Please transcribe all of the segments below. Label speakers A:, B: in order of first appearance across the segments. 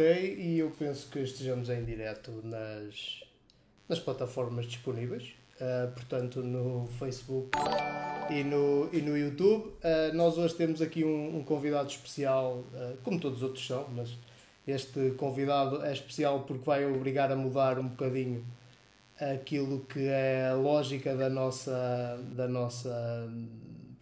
A: ok e eu penso que estejamos em direto nas, nas plataformas disponíveis, uh, portanto no Facebook e no, e no YouTube. Uh, nós hoje temos aqui um, um convidado especial, uh, como todos os outros são, mas este convidado é especial porque vai obrigar a mudar um bocadinho aquilo que é a lógica da nossa, da nossa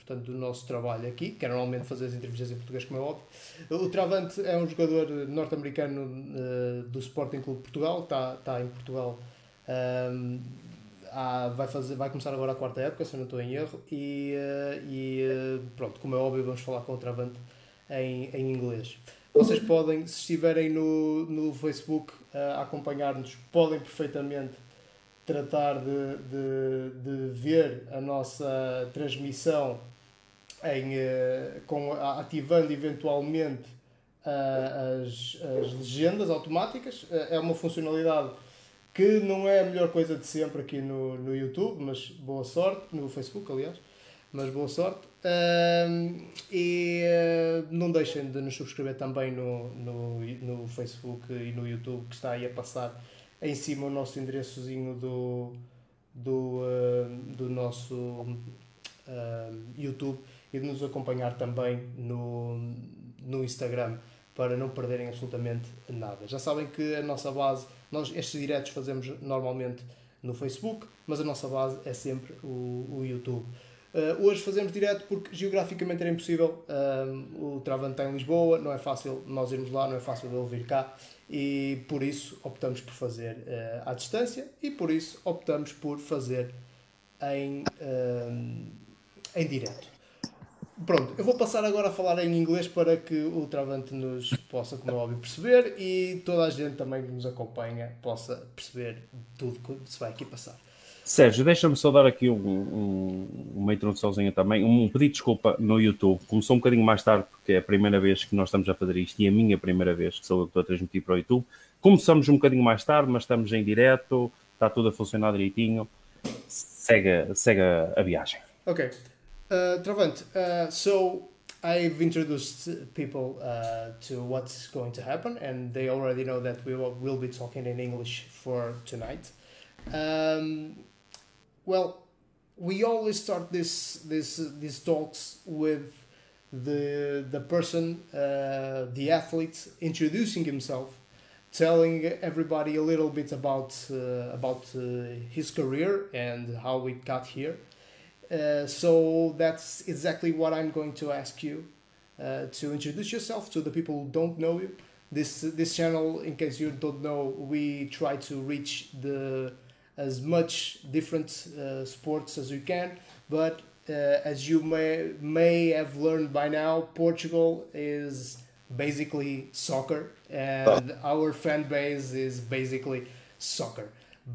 A: portanto, do nosso trabalho aqui, que é normalmente fazer as entrevistas em português, como é óbvio. O Travante é um jogador norte-americano uh, do Sporting Clube Portugal, está, está em Portugal. Um, há, vai, fazer, vai começar agora a quarta época, se eu não estou em erro, e, uh, e uh, pronto, como é óbvio, vamos falar com o Travante em, em inglês. Vocês podem, se estiverem no, no Facebook a acompanhar-nos, podem perfeitamente tratar de, de, de ver a nossa transmissão em, uh, com, ativando eventualmente uh, as, as legendas automáticas. Uh, é uma funcionalidade que não é a melhor coisa de sempre aqui no, no YouTube, mas boa sorte, no Facebook, aliás, mas boa sorte. e não deixem de nos subscrever também no, no, no Facebook e no YouTube, que está aí a passar em cima o nosso endereçozinho do, do, do nosso YouTube e de nos acompanhar também no, no Instagram para não perderem absolutamente nada. Já sabem que a nossa base, nós estes diretos fazemos normalmente no Facebook, mas a nossa base é sempre o, o YouTube. Uh, hoje fazemos direto porque geograficamente era impossível. Uh, o Travante está em Lisboa, não é fácil nós irmos lá, não é fácil ele vir cá e por isso optamos por fazer uh, à distância e por isso optamos por fazer em, em direto. Pronto, eu vou passar agora a falar em inglês para que o Travante nos possa, como é óbvio, perceber e toda a gente também que nos acompanha possa perceber tudo que se vai aqui passar.
B: Sérgio, deixa-me só dar aqui um, um, uma introduçãozinha também, um pedido de desculpa no YouTube. Começou um bocadinho mais tarde, porque é a primeira vez que nós estamos a fazer isto e a minha primeira vez que sou eu que estou a transmitir para o YouTube. Começamos um bocadinho mais tarde, mas estamos em direto, está tudo a funcionar direitinho. Segue, segue a viagem.
A: Ok. Uh, Travant, uh, so I've introduced people uh, to what's going to happen, and they already know that we will, will be talking in English for tonight. Um, well, we always start this this these talks with the the person, uh, the athlete, introducing himself, telling everybody a little bit about uh, about uh, his career and how we got here uh, so that's exactly what I'm going to ask you uh, to introduce yourself to the people who don't know you. This this channel, in case you don't know, we try to reach the as much different uh, sports as we can. But uh, as you may may have learned by now, Portugal is basically soccer, and our fan base is basically soccer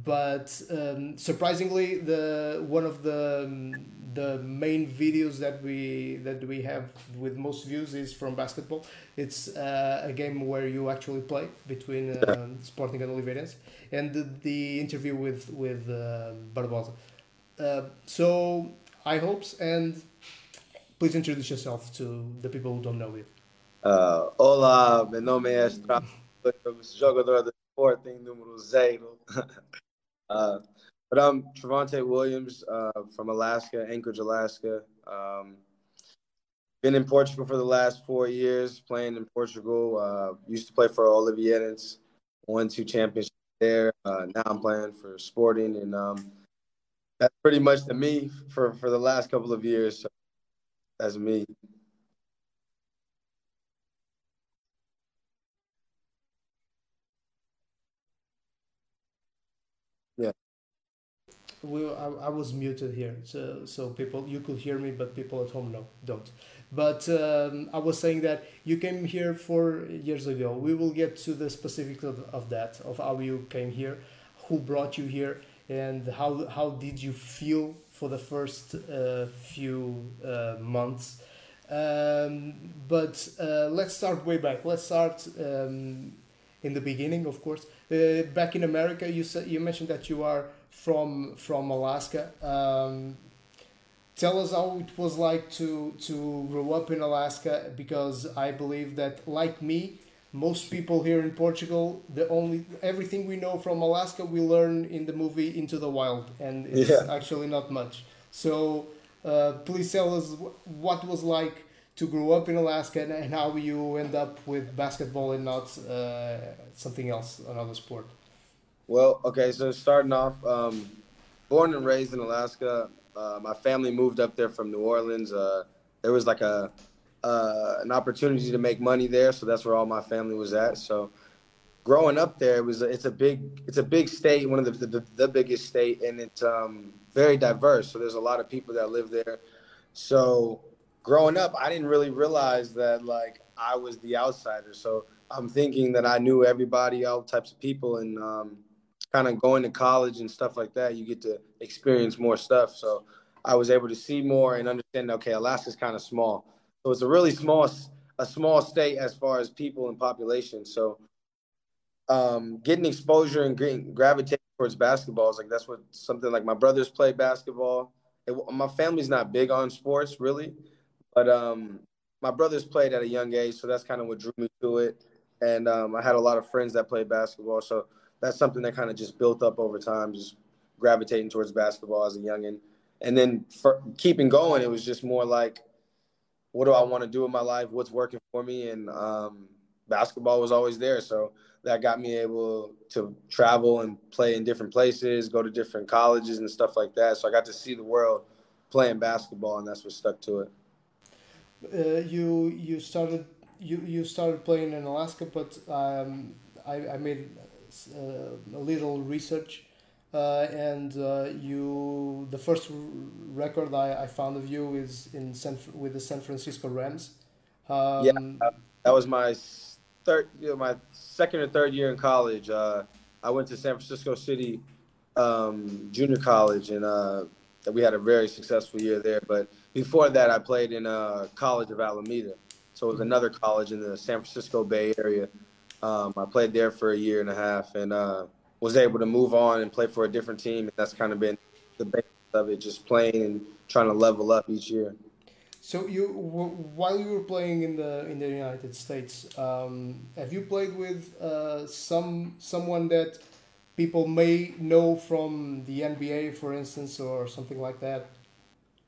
A: but um, surprisingly the one of the um, the main videos that we that we have with most views is from basketball. It's uh, a game where you actually play between uh, Sporting and Oliveirense and the, the, interview with with uh, Barbosa. Uh, so high hopes and please introduce yourself to the people who don't know you.
C: Uh, olá, meu nome é Estrada, jogador de Sporting número zero Uh, but I'm Travante Williams uh, from Alaska, Anchorage, Alaska. Um, been in Portugal for the last four years, playing in Portugal. Uh, used to play for Oliveirense, won two championships there. Uh, now I'm playing for Sporting, and um, that's pretty much the me for, for the last couple of years. So that's me.
A: We, I, I, was muted here, so so people you could hear me, but people at home no don't. But um, I was saying that you came here four years ago. We will get to the specifics of, of that, of how you came here, who brought you here, and how how did you feel for the first uh, few uh, months. Um, but uh, let's start way back. Let's start um, in the beginning, of course. Uh, back in America, you said you mentioned that you are from from Alaska. Um, tell us how it was like to to grow up in Alaska because I believe that like me, most people here in Portugal, the only everything we know from Alaska we learn in the movie Into the Wild, and it's
C: Yeah.
A: actually not much. So uh, please tell us what was like to grow up in Alaska and, and how you end up with basketball and not uh, something else, another sport.
C: Well, okay, so starting off, um, born and raised in Alaska. Uh, my family moved up there from New Orleans. Uh, there was like a uh, an opportunity to make money there, so that's where all my family was at. So, growing up there, it was it's a big it's a big state, one of the the, the biggest state, and it's um, very diverse. So there's a lot of people that live there. So, growing up, I didn't really realize that like I was the outsider. So I'm thinking that I knew everybody, all types of people, and um, kind of going to college and stuff like that, you get to experience more stuff. So I was able to see more and understand. Okay, Alaska's kind of small, so it's a really small, a small state as far as people and population. So um, getting exposure and getting, gravitating towards basketball is like that's what something like my brothers play basketball. It, my family's not big on sports really, but um, my brothers played at a young age, so that's kind of what drew me to it. And um, I had a lot of friends that played basketball, so that's something that kind of just built up over time, just gravitating towards basketball as a youngin. And then for keeping going, it was just more like, what do I want to do in my life? What's working for me? And um, basketball was always there, so that got me able to travel and play in different places, go to different colleges and stuff like that. So I got to see the world playing basketball, and that's what stuck to it.
A: Uh, you you started you, you started playing in Alaska, but um, I, I made a little research, uh, and uh, you the first record I, I found of you is in San, with the San Francisco Rams. Um,
C: Yeah. That was my third, you know, my second or third year in college. Uh, I went to San Francisco City um, Junior College, and uh, we had a very successful year there. But before that, I played in uh, College of Alameda, so it was another college in the San Francisco Bay Area. Um, I played there for a year and a half, and uh, was able to move on and play for a different team. And that's kind of been the basis of it, just playing and trying to level up each year.
A: So you w- while you were playing in the in the United States, um, have you played with uh, some someone that people may know from the NBA, for instance, or something like that?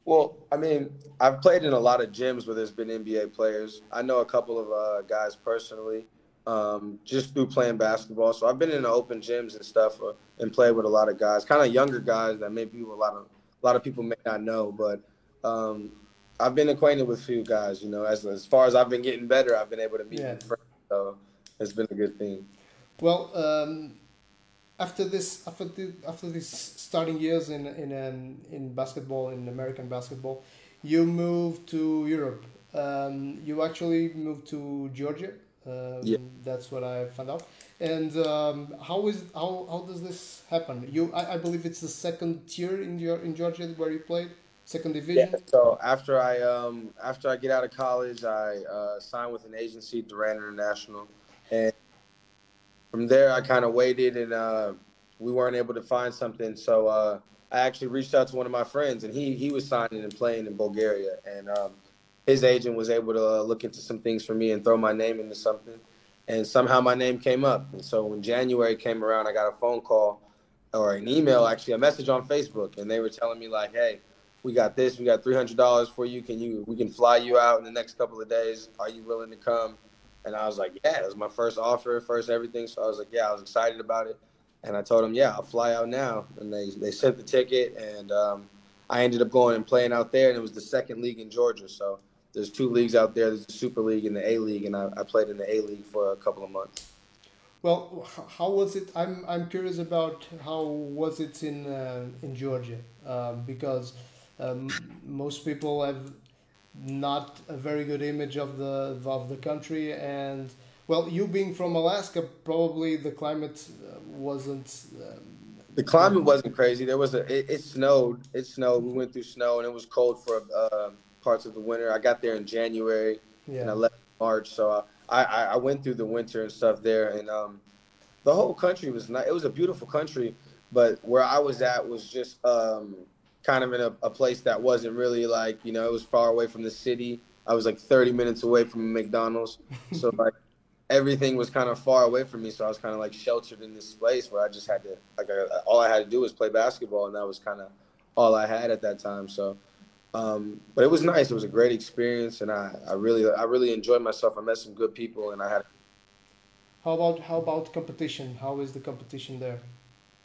C: Well, I mean, I've played in a lot of gyms where there's been NBA players. I know a couple of uh, guys personally, um, just through playing basketball. So I've been in the open gyms and stuff, uh, and played with a lot of guys, kind of younger guys that maybe a lot of a lot of people may not know. But um, I've been acquainted with a few guys. You know, as as far as I've been getting better, I've been able to meet
A: Yeah.
C: friends. So it's been a good thing.
A: Well, um, after this, after the, after these starting years in in um, in basketball, in American basketball, you moved to Europe. Um, you actually moved to Georgia. Um,
C: Yeah.
A: That's what I found out. And um, how is how, how does this happen? You, I, I believe it's the second tier in your in Georgia where you played, second division.
C: Yeah. So after I um after I get out of college, I uh, signed with an agency, Durant International, and from there I kind of waited, and uh, we weren't able to find something. So uh, I actually reached out to one of my friends, and he he was signing and playing in Bulgaria, and um, his agent was able to uh, look into some things for me and throw my name into something, and somehow my name came up. And so when January came around, I got a phone call or an email, actually a message on Facebook, and they were telling me like, hey we got this, we got three hundred dollars for you. Can you we can fly you out in the next couple of days. Are you willing to come? And I was like, Yeah, it was my first offer, first everything. So I was like, Yeah, I was excited about it. And I told them, Yeah, I'll fly out now. And they they sent the ticket and um, I ended up going and playing out there and it was the second league in Georgia. So there's two leagues out there. There's the Super League and the A League, and I, I played in the A League for a couple of months.
A: Well, how was it? I'm I'm curious about how was it in uh, in Georgia um, because um, most people have not a very good image of the of the country and well, you being from Alaska, probably the climate uh, wasn't. Um,
C: The climate wasn't crazy. There was a it, it snowed. It snowed. We went through snow and it was cold for uh, parts of the winter. I got there in January and I left in March. So I, I, I went through the winter and stuff there, and um, the whole country was not. It was a beautiful country, but where I was at was just um, kind of in a, a place that wasn't really like you know it was far away from the city. I was like 30 minutes away from McDonald's, so like everything was kind of far away from me, so I was kind of like sheltered in this place where I just had to like I, all I had to do was play basketball, and that was kind of all I had at that time. So, um, but it was nice. It was a great experience, and I, I really I really enjoyed myself. I met some good people, and I had.
A: How about how about competition? How is the competition there?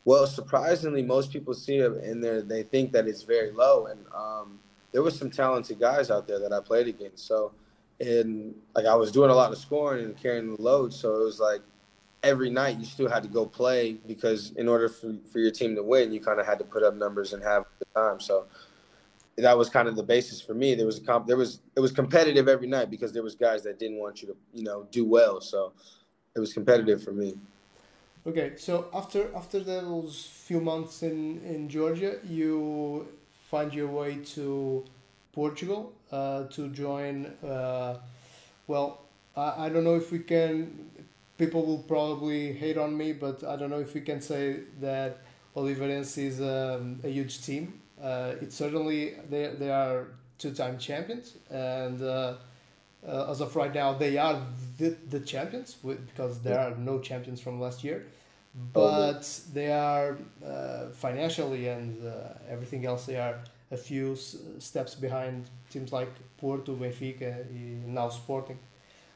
C: Well, surprisingly, most people see it in there. They think that it's very low, and um, there was some talented guys out there that I played against. So and like I was doing a lot of scoring and carrying the load, so it was like every night you still had to go play because in order for, for your team to win, you kind of had to put up numbers and have the time. So that was kind of the basis for me. There was a comp, there was it was competitive every night because there was guys that didn't want you to you know do well. So it was competitive for me.
A: Okay, so after after those few months in in Georgia, you find your way to Portugal uh, to join. Uh, well, I, I don't know if we can. People will probably hate on me, but I don't know if we can say that Oliveirense is um, a huge team. Uh, it's certainly they they are two time champions, and uh, uh, as of right now, they are the, the champions with, because there are no champions from last year. But they are uh, financially and everything else, they are a few steps behind teams like Porto, Benfica, now Sporting.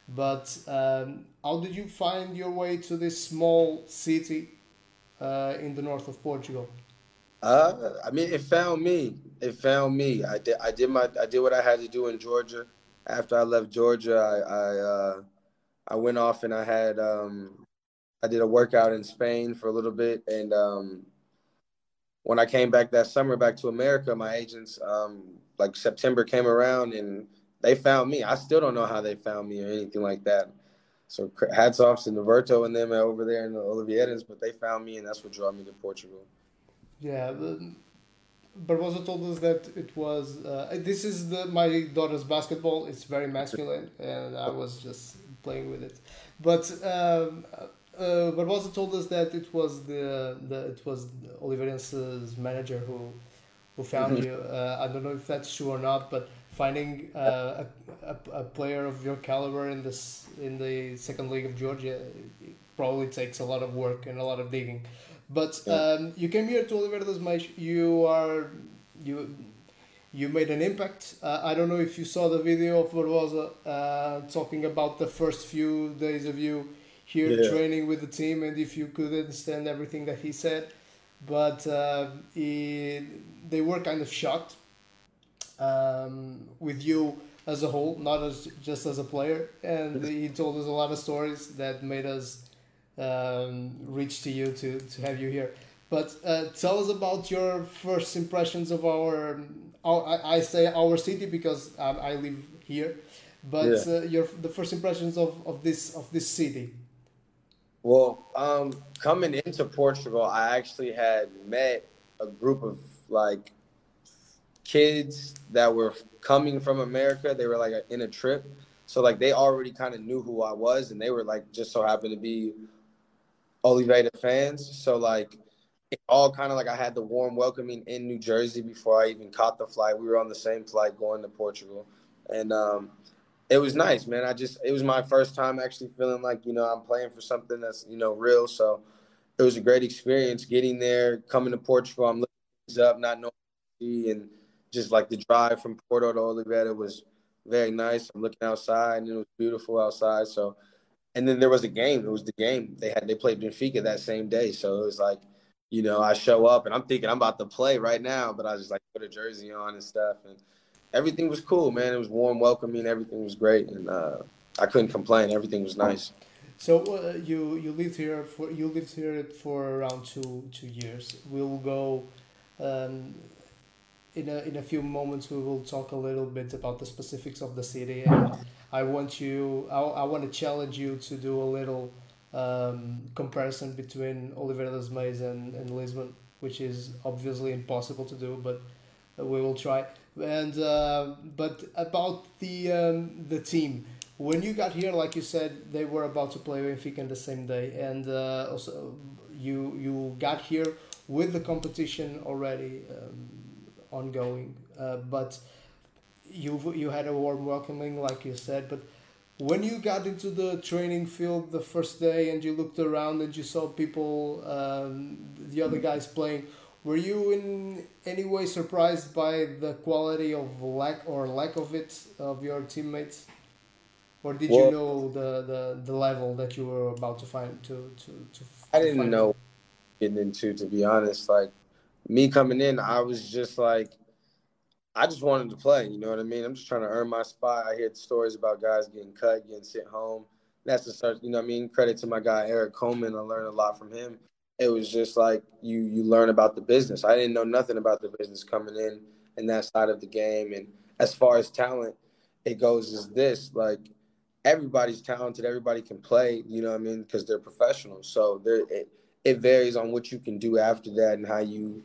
A: But um, how did you find your way to this small city uh, in the north of Portugal?
C: Uh, I mean, it found me. It found me. I did. I did my. I did what I had to do in Georgia. After I left Georgia, I I, uh, I went off and I had um, I did a workout in Spain for a little bit, and um, when I came back that summer back to America, my agents um, like September came around and they found me. I still don't know how they found me or anything like that. So hats off to Noverto and them over there in the Oliveiras, but they found me and that's what drew me to Portugal.
A: Yeah, Barbosa told us that it was. Uh, this is the my daughter's basketball. It's very masculine, and I was just playing with it. But um, uh, Barbosa told us that it was the, the it was Oliveirense's manager who who found mm-hmm. you. Uh, I don't know if that's true or not, but finding uh, a, a, a player of your caliber in this in the second league of Georgia probably takes a lot of work and a lot of digging. But um, you came here to Oliveira de Azeméis. You are you you made an impact. Uh, I don't know if you saw the video of Barbosa uh, talking about the first few days of you here yeah. training with the team and if you could understand everything that he said. But uh, he, they were kind of shocked um, with you as a whole, not as just as a player. And he told us a lot of stories that made us um, reach to you to, to have you here. But uh, tell us about your first impressions of our, our I, I say our city because I, I live here, but yeah. uh, your the first impressions of, of this of this city.
C: Well, um, coming into Portugal, I actually had met a group of like kids that were coming from America. They were like in a trip. So like they already kind of knew who I was and they were like just so happened to be Oliveira fans. So like it all kind of like I had the warm welcoming in New Jersey before I even caught the flight. We were on the same flight going to Portugal. And um, it was nice, man. I just it was my first time actually feeling like you know I'm playing for something that's you know real. So it was a great experience getting there, coming to Portugal. I'm looking things up, not knowing, and just like the drive from Porto to Oliveira was very nice. I'm looking outside and it was beautiful outside. So, and then there was a game. It was the game they had. They played Benfica that same day. So it was like, you know, I show up and I'm thinking I'm about to play right now, but I just like put a jersey on and stuff and everything was cool, man. It was warm, welcoming. Everything was great, and uh, I couldn't complain. Everything was nice.
A: So uh, you you lived here for you lived here for around two two years. We'll go. Um, in a, in a few moments we will talk a little bit about the specifics of the city and I want you I, I want to challenge you to do a little um, comparison between Oliveira Maze and, and Lisbon which is obviously impossible to do but we will try. And uh, but about the um, the team, when you got here, like you said, they were about to play Benfica the same day, and uh, also you you got here with the competition already um, ongoing, uh, but you you had a warm welcoming, like you said. But when you got into the training field the first day and you looked around and you saw people, um, the other guys playing, were you in any way surprised by the quality of lack or lack of it of your teammates? Or did
C: Well-
A: you know the, the, the level that you were about to find to to, to
C: I didn't know getting into, to be honest. Like me coming in, I was just like, I just wanted to play. You know what I mean? I'm just trying to earn my spot. I hear stories about guys getting cut, getting sent home. That's the start. You know what I mean? Credit to my guy Eric Coleman. I learned a lot from him. It was just like you you learn about the business. I didn't know nothing about the business coming in and that side of the game. And as far as talent, it goes is this like everybody's talented. Everybody can play. You know what I mean? Because they're professionals. So there it, it varies on what you can do after that and how you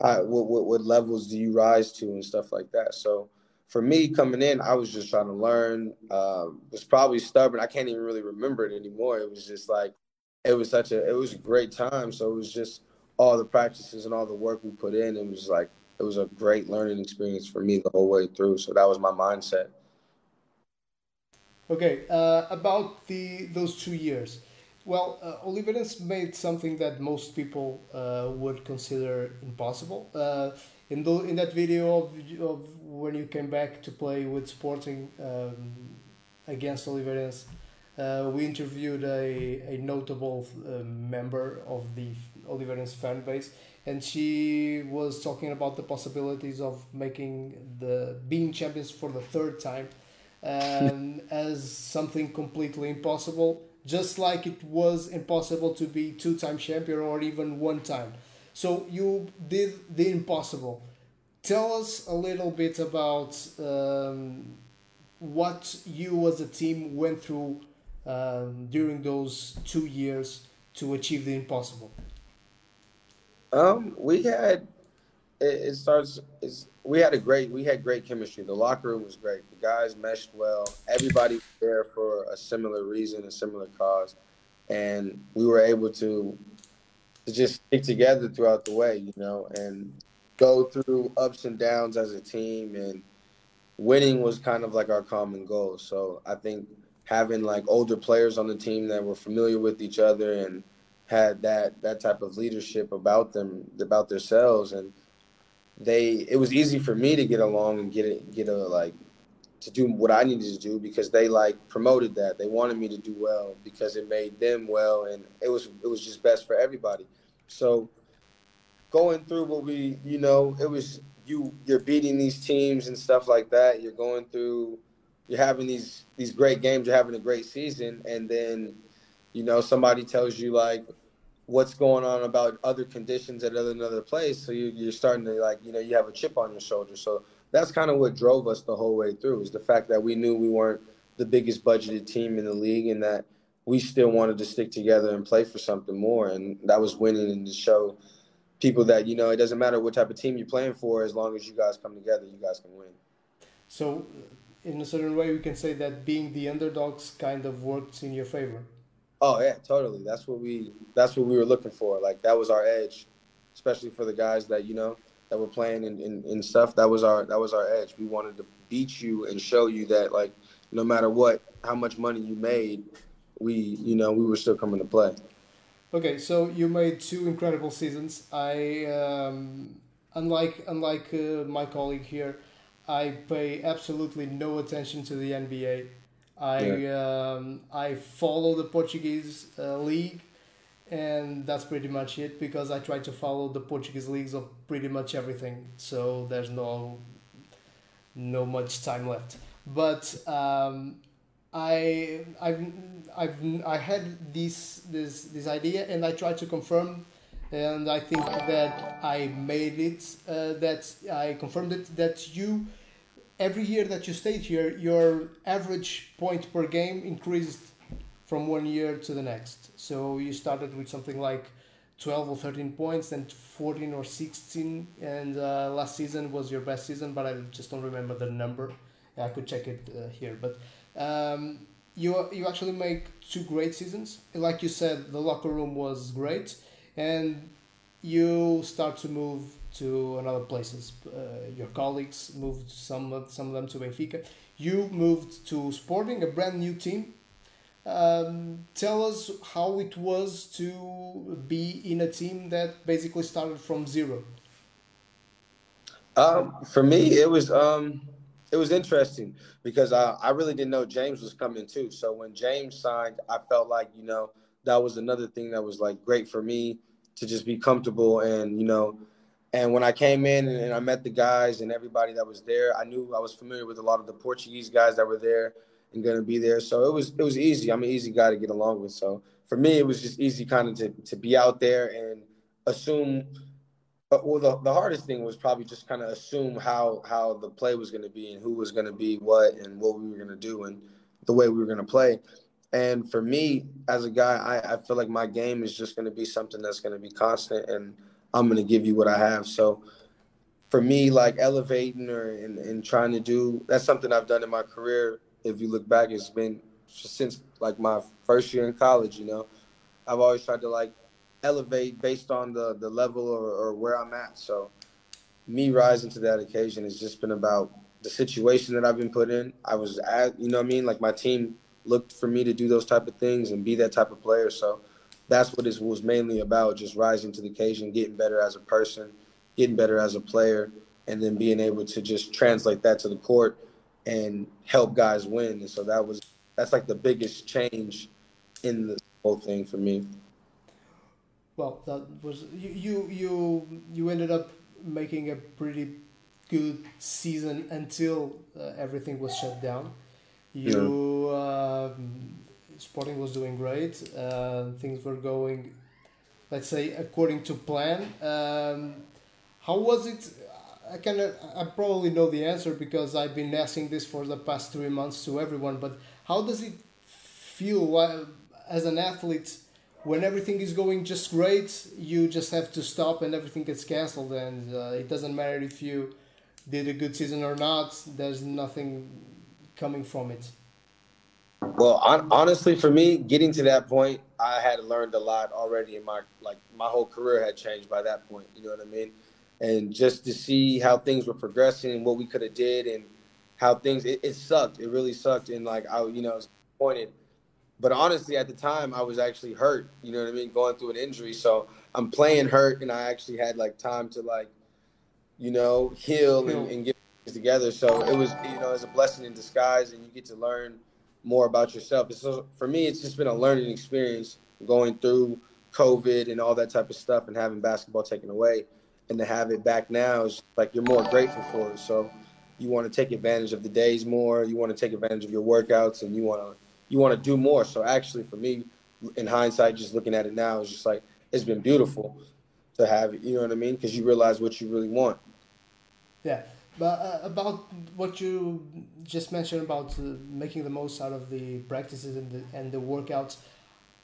C: uh, what, what what levels do you rise to and stuff like that. So for me coming in, I was just trying to learn. Um, was probably stubborn. I can't even really remember it anymore. It was just like it was such a it was a great time. So it was just all the practices and all the work we put in. It was like it was a great learning experience for me the whole way through. So that was my mindset.
A: Okay, uh, about the those two years. Well, uh, Oliveirense made something that most people uh, would consider impossible. Uh, in the, in that video of, of when you came back to play with Sporting um, against Oliveirense, uh, we interviewed a, a notable uh, member of the Oliveirense fan base, and she was talking about the possibilities of making the being champions for the third time um, as something completely impossible, just like it was impossible to be two time champion or even one time. So you did the impossible. Tell us a little bit about um, what you as a team went through um, during those two years to achieve the impossible.
C: Um, we had it, it starts we had a great we had great chemistry. The locker room was great. The guys meshed well. Everybody was there for a similar reason, a similar cause, and we were able to to just stick together throughout the way, you know, and go through ups and downs as a team. And winning was kind of like our common goal. So I think having like older players on the team that were familiar with each other and had that that type of leadership about them about themselves and they it was easy for me to get along and get it get a like to do what I needed to do because they like promoted that. They wanted me to do well because it made them well and it was it was just best for everybody. So going through what we you know it was you you're beating these teams and stuff like that. You're going through you're having these these great games. You're having a great season. And then you know somebody tells you like what's going on about other conditions at other another place. So you, you're starting to like you know you have a chip on your shoulder. So that's kind of what drove us the whole way through is the fact that we knew we weren't the biggest budgeted team in the league and that we still wanted to stick together and play for something more. And that was winning and to show people that you know it doesn't matter what type of team you're playing for as long as you guys come together you guys can win.
A: So, in a certain way, we can say that being the underdogs kind of worked in your favor.
C: Oh yeah, totally. That's what we that's what we were looking for. Like that was our edge, especially for the guys that you know that were playing and in, in stuff. That was our that was our edge. We wanted to beat you and show you that like no matter what, how much money you made, we you know we were still coming to play.
A: Okay, so you made two incredible seasons. I, um, unlike unlike uh, my colleague here, I pay absolutely no attention to the NBA. I um, I follow the Portuguese uh, league, and that's pretty much it because I try to follow the Portuguese leagues of pretty much everything. So there's no no much time left. But um, I I've I've I had this this this idea and I tried to confirm and I think that I made it uh, that I confirmed it that you every year that you stayed here your average point per game increased from one year to the next so you started with something like 12 or 13 points then 14 or 16 and uh, last season was your best season but I just don't remember the number I could check it uh, here but um, you you actually make two great seasons. Like you said, the locker room was great, and you start to move to another places. Uh, your colleagues moved some of, some of them to Benfica. You moved to Sporting, a brand new team. Um, tell us how it was to be in a team that basically started from zero.
C: Um, for me, it was um, it was interesting because I, I really didn't know James was coming too. So when James signed, I felt like you know that was another thing that was like great for me to just be comfortable and you know and when I came in and I met the guys and everybody that was there, I knew I was familiar with a lot of the Portuguese guys that were there and going to be there. So it was it was easy. I'm an easy guy to get along with. So for me, it was just easy kind of to to be out there and assume. Well, the, the hardest thing was probably just kind of assume how how the play was going to be and who was going to be what and what we were going to do and the way we were going to play. And for me, as a guy, I, I feel like my game is just going to be something that's going to be constant, and I'm going to give you what I have. So for me, like elevating or and, and trying to do that's something I've done in my career. If you look back, it's been since like my first year in college. You know, I've always tried to like elevate based on the the level or, or where I'm at. So me rising to that occasion has just been about the situation that I've been put in. I was at, you know what I mean? Like my team looked for me to do those type of things and be that type of player. So that's what it was mainly about, just rising to the occasion, getting better as a person, getting better as a player, and then being able to just translate that to the court and help guys win. And so that was that's like the biggest change in the whole thing for me.
A: Well, that was you you you, ended up making a pretty good season until uh, everything was shut down. You uh, Sporting was doing great. Uh, things were going, let's say, according to plan. Um, how was it? I of I probably know the answer because I've been asking this for the past three months to everyone. But how does it feel as an athlete when everything is going just great? You just have to stop and everything gets cancelled, and uh, it doesn't matter if you did a good season or not. There's nothing coming from it?
C: Well, on, honestly, for me, getting to that point, I had learned a lot already in my like my whole career had changed by that point. You know what I mean? And just to see how things were progressing and what we could have did and how things it, it, sucked. It really sucked. And like I, you know, was disappointed. But honestly, at the time, I was actually hurt. You know what I mean? Going through an injury, so I'm playing hurt, and I actually had like time to like, you know, heal and, and get together. So it was, you know, it's a blessing in disguise, and you get to learn more about yourself. So for me, it's just been a learning experience going through COVID and all that type of stuff, and having basketball taken away, and to have it back now is like you're more grateful for it. So you want to take advantage of the days more. You want to take advantage of your workouts, and you want to you want to do more. So actually, for me, in hindsight, just looking at it now, it's just like it's been beautiful to have it. You know what I mean? Because you realize what you really want.
A: Yeah. But uh, about what you just mentioned about uh, making the most out of the practices and the, and the workouts,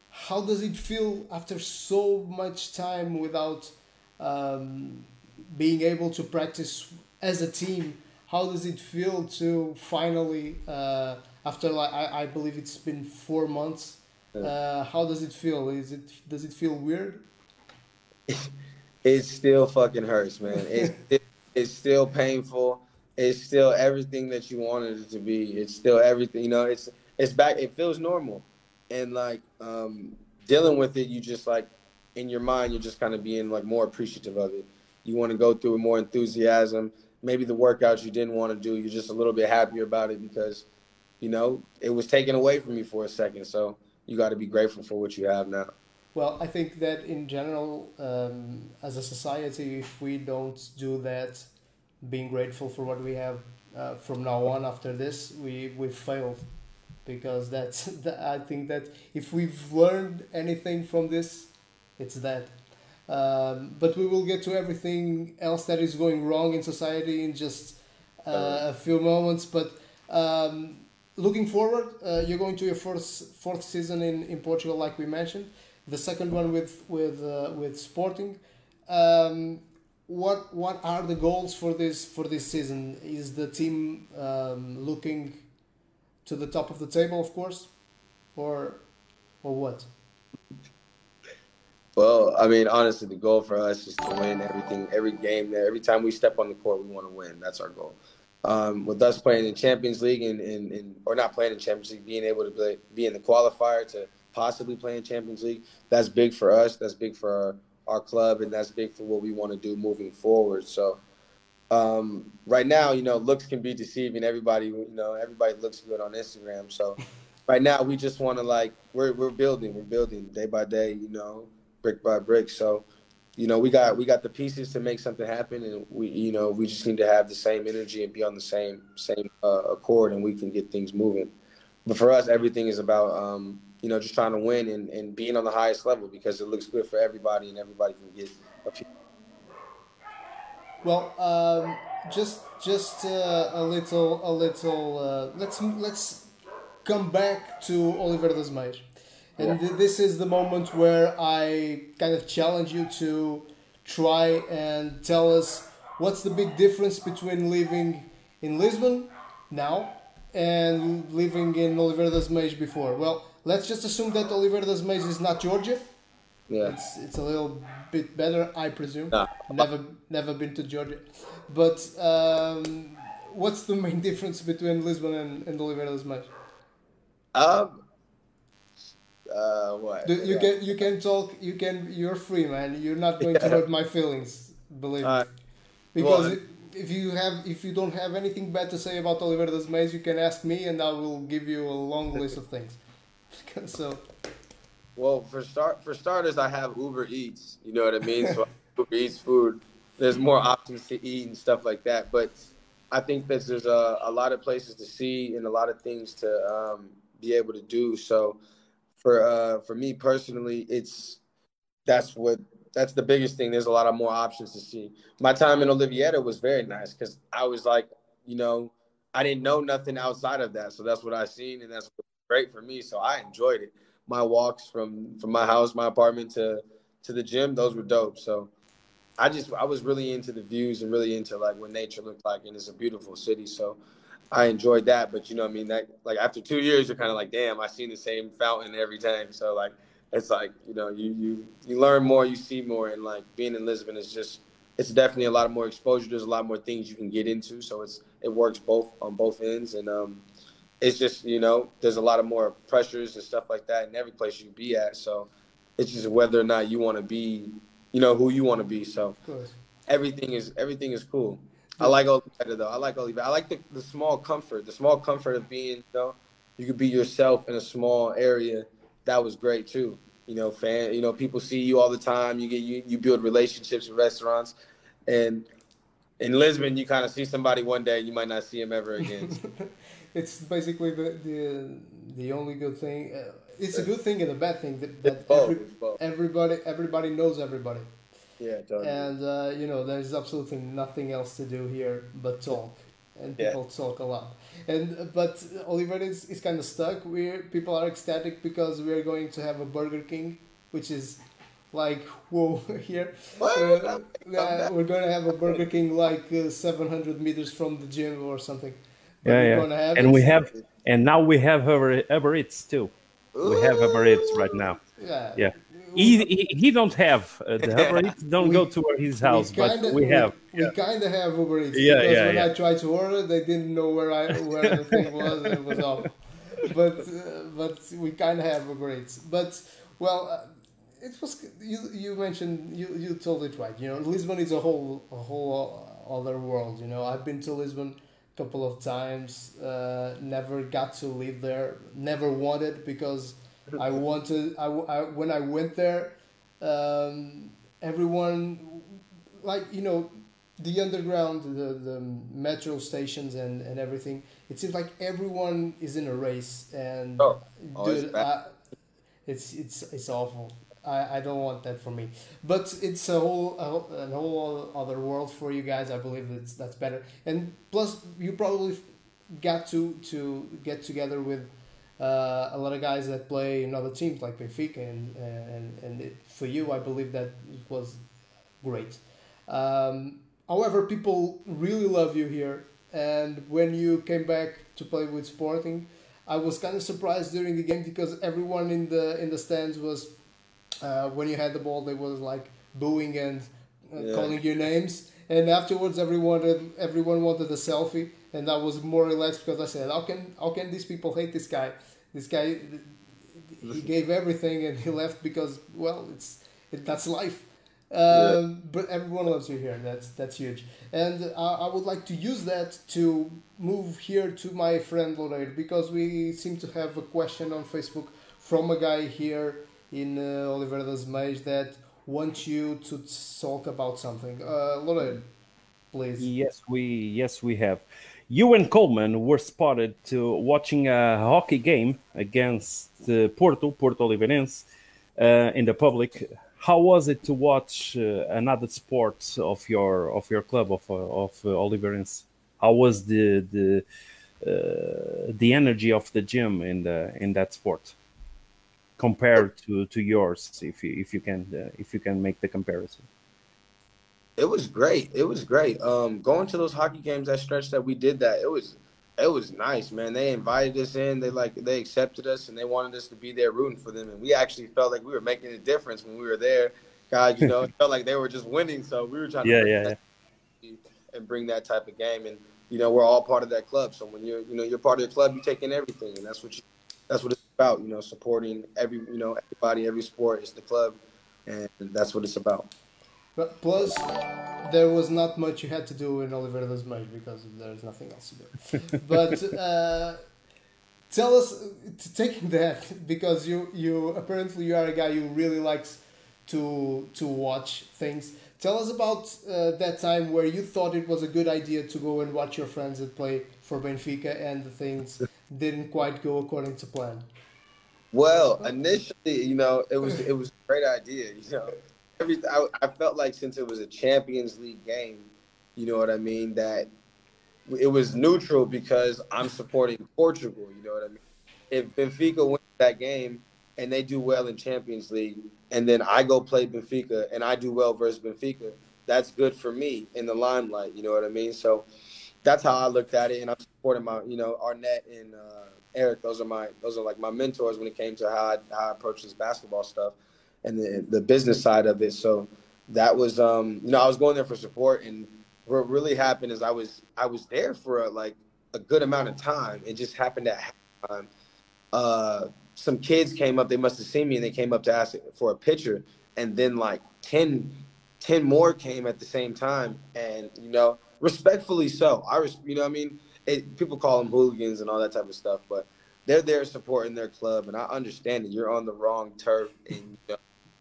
A: how does it feel after so much time without um, being able to practice as a team? How does it feel to finally, uh, after like I, I believe it's been four months, uh, how does it feel? Is it does it feel weird?
C: it still fucking hurts, man. It, it it's still painful. It's still everything that you wanted it to be. It's still everything. You know, it's it's back. It feels normal, and like um, dealing with it, you just like in your mind, you're just kind of being like more appreciative of it. You want to go through it more enthusiasm. Maybe the workouts you didn't want to do, you're just a little bit happier about it because, you know, it was taken away from you for a second. So you got to be grateful for what you have now.
A: Well, I think that in general, um, as a society, if we don't do that, being grateful for what we have uh, from now on after this, we we've failed, because that's that, I think that if we've learned anything from this, it's that. Um, but we will get to everything else that is going wrong in society in just uh, a few moments. But um, looking forward, uh, you're going to your fourth fourth season in, in Portugal, like we mentioned the second one with with uh, with Sporting. Um, what what are the goals for this for this season? Is the team um, looking to the top of the table, of course, or or what?
C: Well, I mean, honestly, the goal for us is to win everything, every game. Every time we step on the court, we want to win. That's our goal. Um, with us playing in Champions League and, and, and, or not playing in Champions League, being able to play, be in the qualifier to possibly play in Champions League, that's big for us. That's big for our, our club, and that's big for what we want to do moving forward. So, um, right now, you know, looks can be deceiving. Everybody, you know, everybody looks good on Instagram. So, right now, we just want to like we're we're building, we're building day by day. You know, brick by brick. So, you know, we got we got the pieces to make something happen, and we you know we just need to have the same energy and be on the same same uh, accord, and we can get things moving. But for us, everything is about um, you know just trying to win and, and being on the highest level because it looks good for everybody, and everybody can get a few.
A: Well, um, just just uh, a little a little. Uh, let's let's come back to Oliver das Meias. And th- this is the moment where I kind of challenge you to try and tell us what's the big difference between living in Lisbon now and living in Oliveira de Azeméis before. Well, let's just assume that Oliveira de Azeméis is not Georgia.
C: Yeah.
A: It's it's a little bit better, I presume. Never never been to Georgia, but um, what's the main difference between Lisbon and, and Oliveira de Azeméis?
C: Um. Uh, what?
A: Do- You
C: Yeah.
A: can you can talk. You can. You're free, man. You're not going to hurt my feelings. Believe me.
C: Uh,
A: Because
C: well,
A: if- you have if you don't have anything bad to say about Oliver das Meias, you can ask me, and I will give you a long list of things. so
C: Well, for start for starters, I have Uber Eats. You know what I mean? So Uber Eats food. There's more options to eat and stuff like that. But I think that there's a, a lot of places to see and a lot of things to um, be able to do. So for uh, for me personally, it's that's what that's the biggest thing. There's a lot of more options to see. My time in Olivieta was very nice because I was like, you know, I didn't know nothing outside of that. So that's what I seen, and that's great for me. So I enjoyed it. My walks from from my house, my apartment to to the gym, those were dope. So I just I was really into the views and really into like what nature looked like, and it's a beautiful city. So I enjoyed that. But you know, I mean, that like after two years, you're kind of like, damn, I seen the same fountain every time. So like, it's like you know, you you you learn more, you see more, and like being in Lisbon is just it's definitely a lot more exposure. There's a lot more things you can get into. So it's it works both on both ends, and um, it's just you know, there's a lot of more pressures and stuff like that in every place you be at. So it's just whether or not you want to be, you know, who you want to be. So
A: of
C: everything is everything is cool. I like Oliveira though. I like Oliveira. I like the, the small comfort, the small comfort of being, you know, you could be yourself in a small area. That was great too. You know, fan. You know, people see you all the time. You get you you build relationships with restaurants, and in Lisbon, you kind of see somebody one day, you might not see him ever again.
A: it's basically the the the only good thing. Uh, it's a good thing and a bad thing that, that every,
C: both.
A: everybody everybody knows everybody,
C: Yeah, totally.
A: and uh, you know there's absolutely nothing else to do here but talk, and
C: Yeah.
A: people talk a lot. And uh, but Oliver is, is kind of stuck. We people are ecstatic because we are going to have a Burger King, which is like whoa here. Uh, uh, we're going to have a Burger King like uh, 700 meters from the gym or something.
B: Yeah, yeah. And we have, and now we have Uber, Uber Eats too. We have Uber Eats right now.
A: Yeah.
B: Yeah. He, he, he don't have uh, the Uber Eats. Don't go to his house, but we have.
A: We, kind of have Uber Eats.
B: Yeah,
A: because
B: yeah,
A: when
B: yeah.
A: I tried to order, they didn't know where I where the thing was. and It was off. But uh, but we kind of have Uber Eats. But well, uh, it was you. You mentioned you you told it right. You know, Lisbon is a whole a whole other world. You know, I've been to Lisbon couple of times. Uh, never got to live there. Never wanted because I wanted. I when I went there, um, everyone like you know the underground the, the metro stations and, and everything it seems like everyone is in a race and
C: Oh, oh,
A: dude. I, it's it's it's awful I, I don't want that for me. But it's a whole a, a whole other world for you guys. I believe that's that's better. And plus you probably got to to get together with uh, a lot of guys that play in other teams like Benfica and and and it, for you I believe that it was great. Um, however, people really love you here, and when you came back to play with Sporting, I was kind of surprised during the game because everyone in the in the stands was uh, when you had the ball, they was like booing and uh,
C: Yeah.
A: calling your names. And afterwards, everyone everyone wanted a selfie, and I was more relaxed because I said, "How can how can these people hate this guy? This guy, he gave everything and he left because well, it's it, that's life." Um, But everyone loves you here. That's that's huge, and I, I would like to use that to move here to my friend Loureiro because we seem to have a question on Facebook from a guy here in uh, Oliveira de Azeméis that wants you to talk about something. Uh, Loureiro, please.
B: Yes, we yes we have. You and Coleman were spotted to watching a hockey game against uh, Porto, Porto Oliveirense, uh, in the public. How was it to watch uh, another sport of your of your club of of uh? How was the the uh, the energy of the gym in the in that sport compared to, to yours? If you if you can uh, if you can make the comparison.
C: It was great. It was great. Um, going to those hockey games that stretch that we did that. It was it was nice, man. They invited us in. They like they accepted us and they wanted us to be there rooting for them. And we actually felt like we were making a difference when we were there. God, you know, it felt like they were just winning. So we were trying
B: Yeah,
C: to bring
B: yeah,
C: and bring that type of game. And you know, we're all part of that club. So when you're you know you're part of the club, you take in everything, and that's what you that's what it's about. You know, supporting every you know everybody, every sport is the club, and that's what it's about.
A: But plus, there was not much you had to do in Oliveira de Azeméis because there's nothing else to do. but uh, tell us, taking that because you you apparently you are a guy who really likes to to watch things. Tell us about uh, that time where you thought it was a good idea to go and watch your friends that play for Benfica and the things didn't quite go according to plan.
C: Well, initially, you know, it was it was a great idea. You know, every I, I felt like since it was a Champions League game, you know what I mean, that it was neutral because I'm supporting Portugal. You know what I mean. If Benfica wins that game and they do well in Champions League, and then I go play Benfica and I do well versus Benfica, that's good for me in the limelight. You know what I mean. So that's how I looked at it, and I'm supporting my, you know, Arnett and uh, Eric. Those are my, those are like my mentors when it came to how I, how I approach this basketball stuff and the the business side of it. So that was, um, you know, I was going there for support, and what really happened is I was I was there for a, like a good amount of time. It just happened at halftime. Uh, some kids came up. They must have seen me, and they came up to ask for a picture. And then like 10, 10 more came at the same time, and you know, respectfully so. I, res- you know, I mean, it, people call them hooligans and all that type of stuff, but they're there supporting their club, and I understand that you're on the wrong turf, and you know,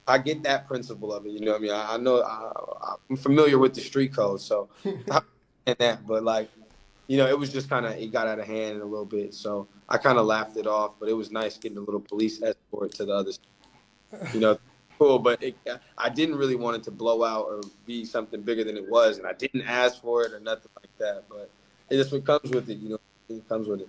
C: I get that principle of it. You know, what I mean, I, I know I, I'm familiar with the street code, so and that, but like, you know, it was just kind of it got out of hand a little bit, so I kind of laughed it off. But it was nice getting a little police escort to the other, side. you know, cool. But it, uh, I didn't really want it to blow out or be something bigger than it was, and I didn't ask for it or nothing like that. But it just what comes with it, you know, it comes with it.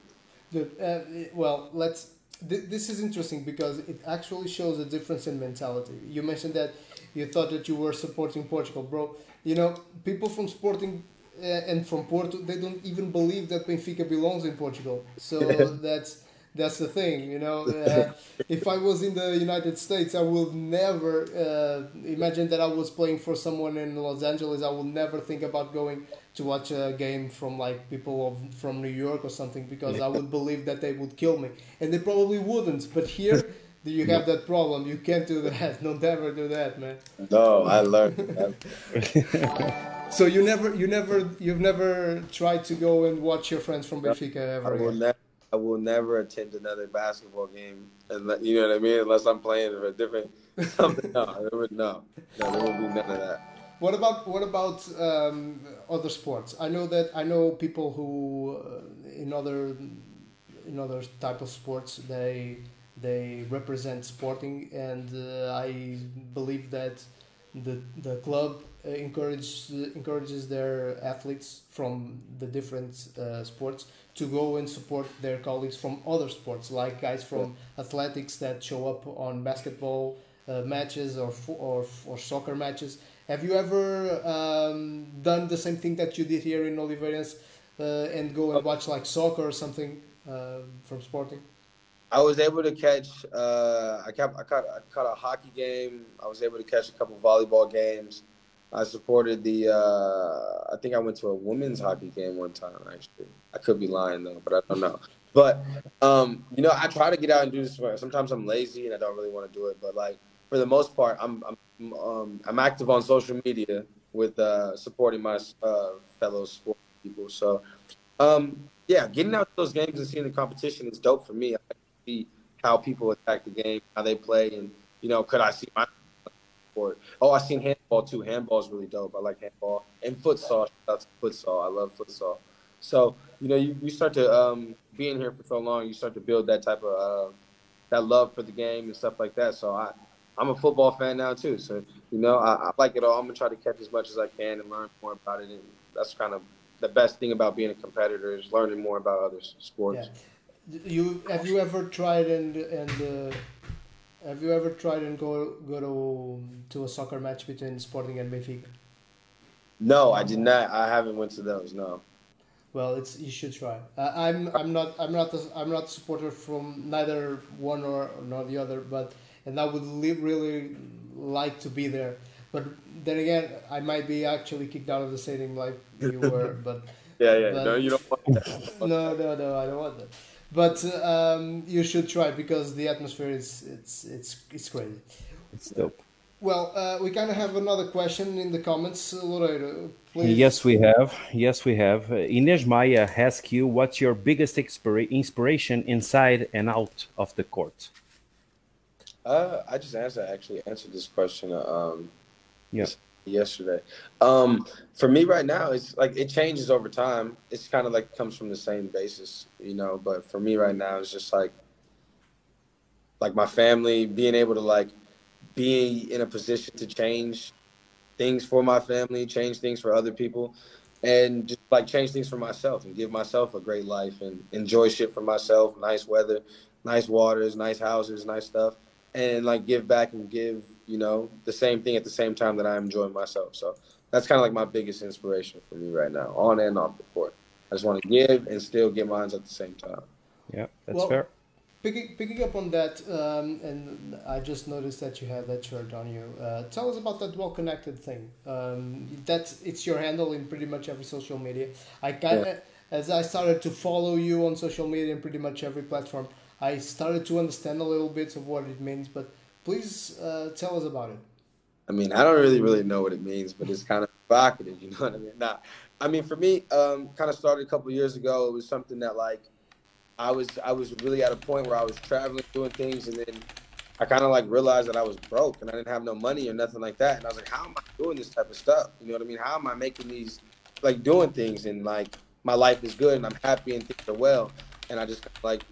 A: Good. Uh, well, let's. Th- this is interesting because it actually shows a difference in mentality. You mentioned that you thought that you were supporting Portugal, bro. You know, people from Sporting uh, and from Porto, they don't even believe that Benfica belongs in Portugal. So that's that's the thing. You know, uh, if I was in the United States, I would never uh, imagine that I was playing for someone in Los Angeles. I would never think about going to watch a game from like people of, from New York or something because I would believe that they would kill me, and they probably wouldn't. But here, you have that problem. You can't do that. Don't ever do that, man.
C: No, I learned.
A: So you never, you never, you've never tried to go and watch your friends from Benfica
C: I
A: ever
C: will
A: again.
C: never. I will never attend another basketball game, unless, you know what I mean. Unless I'm playing for a different something. No, there would no, no, there will be none of that.
A: What about what about um, other sports? I know that I know people who uh, in other in other type of sports they they represent sporting, and uh, I believe that the the club encourages encourages their athletes from the different uh, sports to go and support their colleagues from other sports, like guys from athletics that show up on basketball uh, matches or, or or soccer matches. Have you ever um, done the same thing that you did here in Oliveiras uh, and go and watch like soccer or something uh, from Sporting?
C: I was able to catch. Uh, I kept. I caught. I caught a hockey game. I was able to catch a couple volleyball games. I supported the. Uh, I think I went to a women's hockey game one time. Actually, I could be lying though, but I don't know. But um, you know, I try to get out and do this. Sometimes I'm lazy and I don't really want to do it. But like for the most part, I'm I'm um, I'm active on social media with uh, supporting my uh, fellow sport people. So um, yeah, getting out to those games and seeing the competition is dope for me. I see how people attack the game, how they play, and you know, could I see my sport? Oh, I seen handball too. Handball is really dope. I like handball and futsal. That's futsal. I love futsal. So you know, you, you start to um, being here for so long, you start to build that type of uh, that love for the game and stuff like that. So I, I'm a football fan now too. So you know, I, I like it all. I'm gonna try to catch as much as I can and learn more about it. And that's kind of the best thing about being a competitor is learning more about other sports.
A: Yeah. You have you ever tried and and uh, have you ever tried and go go to to a soccer match between Sporting and Benfica?
C: No, I did not. I haven't went to those. No.
A: Well, it's you should try. Uh, I'm I'm not I'm not a, I'm not a supporter from neither one or nor the other, but and I would really like to be there. But then again, I might be actually kicked out of the stadium like you were. But
C: yeah, yeah, but, no, you don't want that.
A: no, no, no, I don't want that. But um, you should try because the atmosphere is it's it's it's great.
B: It's dope.
A: Well, uh, we kind of have another question in the comments, Loureiro. Please.
B: Yes, we have. Yes, we have. Uh, Inês Maya asks you, "What's your biggest inspira- inspiration inside and out of the court?"
C: Uh, I just answered. Actually, answered this question. Um,
B: yes.
C: Yesterday. Um, for me right now, it's like it changes over time. It's kind of like comes from the same basis, you know. But for me right now, it's just like, like my family being able to like be in a position to change things for my family, change things for other people, and just like change things for myself and give myself a great life and enjoy shit for myself, nice weather, nice waters, nice houses, nice stuff and like give back and give you know the same thing at the same time that I'm enjoying myself. So that's kind of like my biggest inspiration for me right now, on and off the court. I just want to give and still get mines at the same time.
B: Yeah, that's well, fair.
A: Picking, picking up on that, um, and I just noticed that you have that shirt on you. Uh, tell us about that well connected thing. Um, that it's your handle in pretty much every social media. I kind of, yeah. as I started to follow you on social media in pretty much every platform, I started to understand a little bit of what it means, but please uh, tell us about it.
C: I mean, I don't really really know what it means, but it's kind of provocative, you know what I mean? Nah, I mean, for me, um, kind of started a couple years ago. It was something that like I was I was really at a point where I was traveling, doing things, and then I kind of like realized that I was broke and I didn't have no money or nothing like that. And I was like, how am I doing this type of stuff? You know what I mean? How am I making these like doing things and like my life is good and I'm happy and things are well. And I just like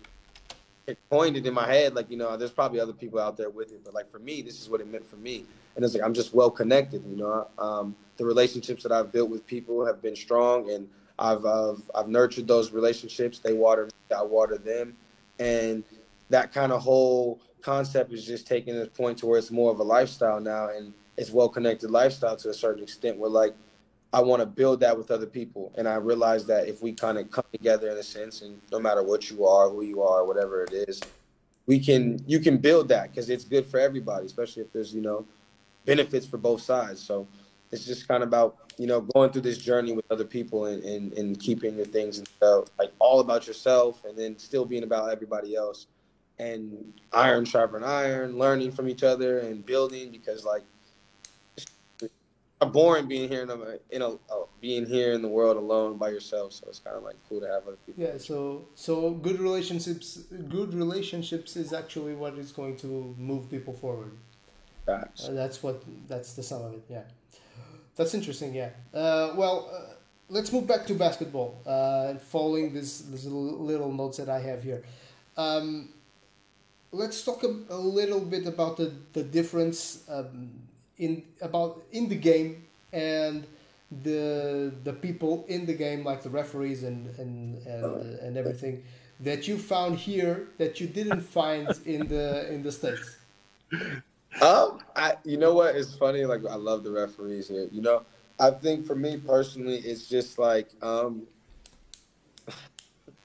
C: it coined it in my head, like, you know, there's probably other people out there with it, but like for me, this is what it meant for me. And it's like, I'm just well connected, you know. Um, the relationships that I've built with people have been strong and I've, I've, I've nurtured those relationships. They water me, I water them. And that kind of whole concept is just taking this point to where it's more of a lifestyle now and it's well connected lifestyle to a certain extent where like I want to build that with other people. And I realize that if we kind of come together in a sense, and no matter what you are, who you are, whatever it is, we can you can build that because it's good for everybody, especially if there's you know benefits for both sides. So it's just kind of about you know going through this journey with other people and and, and keeping your things and stuff like all about yourself, and then still being about everybody else. And iron sharpen iron, learning from each other and building because like boring being here in a, in a uh, being here in the world alone by yourself. So it's kind of like cool to have other people.
A: Yeah. So so good relationships, good relationships is actually what is going to move people forward.
C: Facts.
A: Uh, that's what that's the sum of it. Yeah. That's interesting. Yeah. Uh, well. Uh, let's move back to basketball. Uh, following this, this little notes that I have here, um, let's talk a, a, little bit about the the difference um, in about in the game and the the people in the game like the referees and and and, uh, and everything that you found here that you didn't find in the in the states
C: um i you know what it's funny like i love the referees here you know i think for me personally it's just like um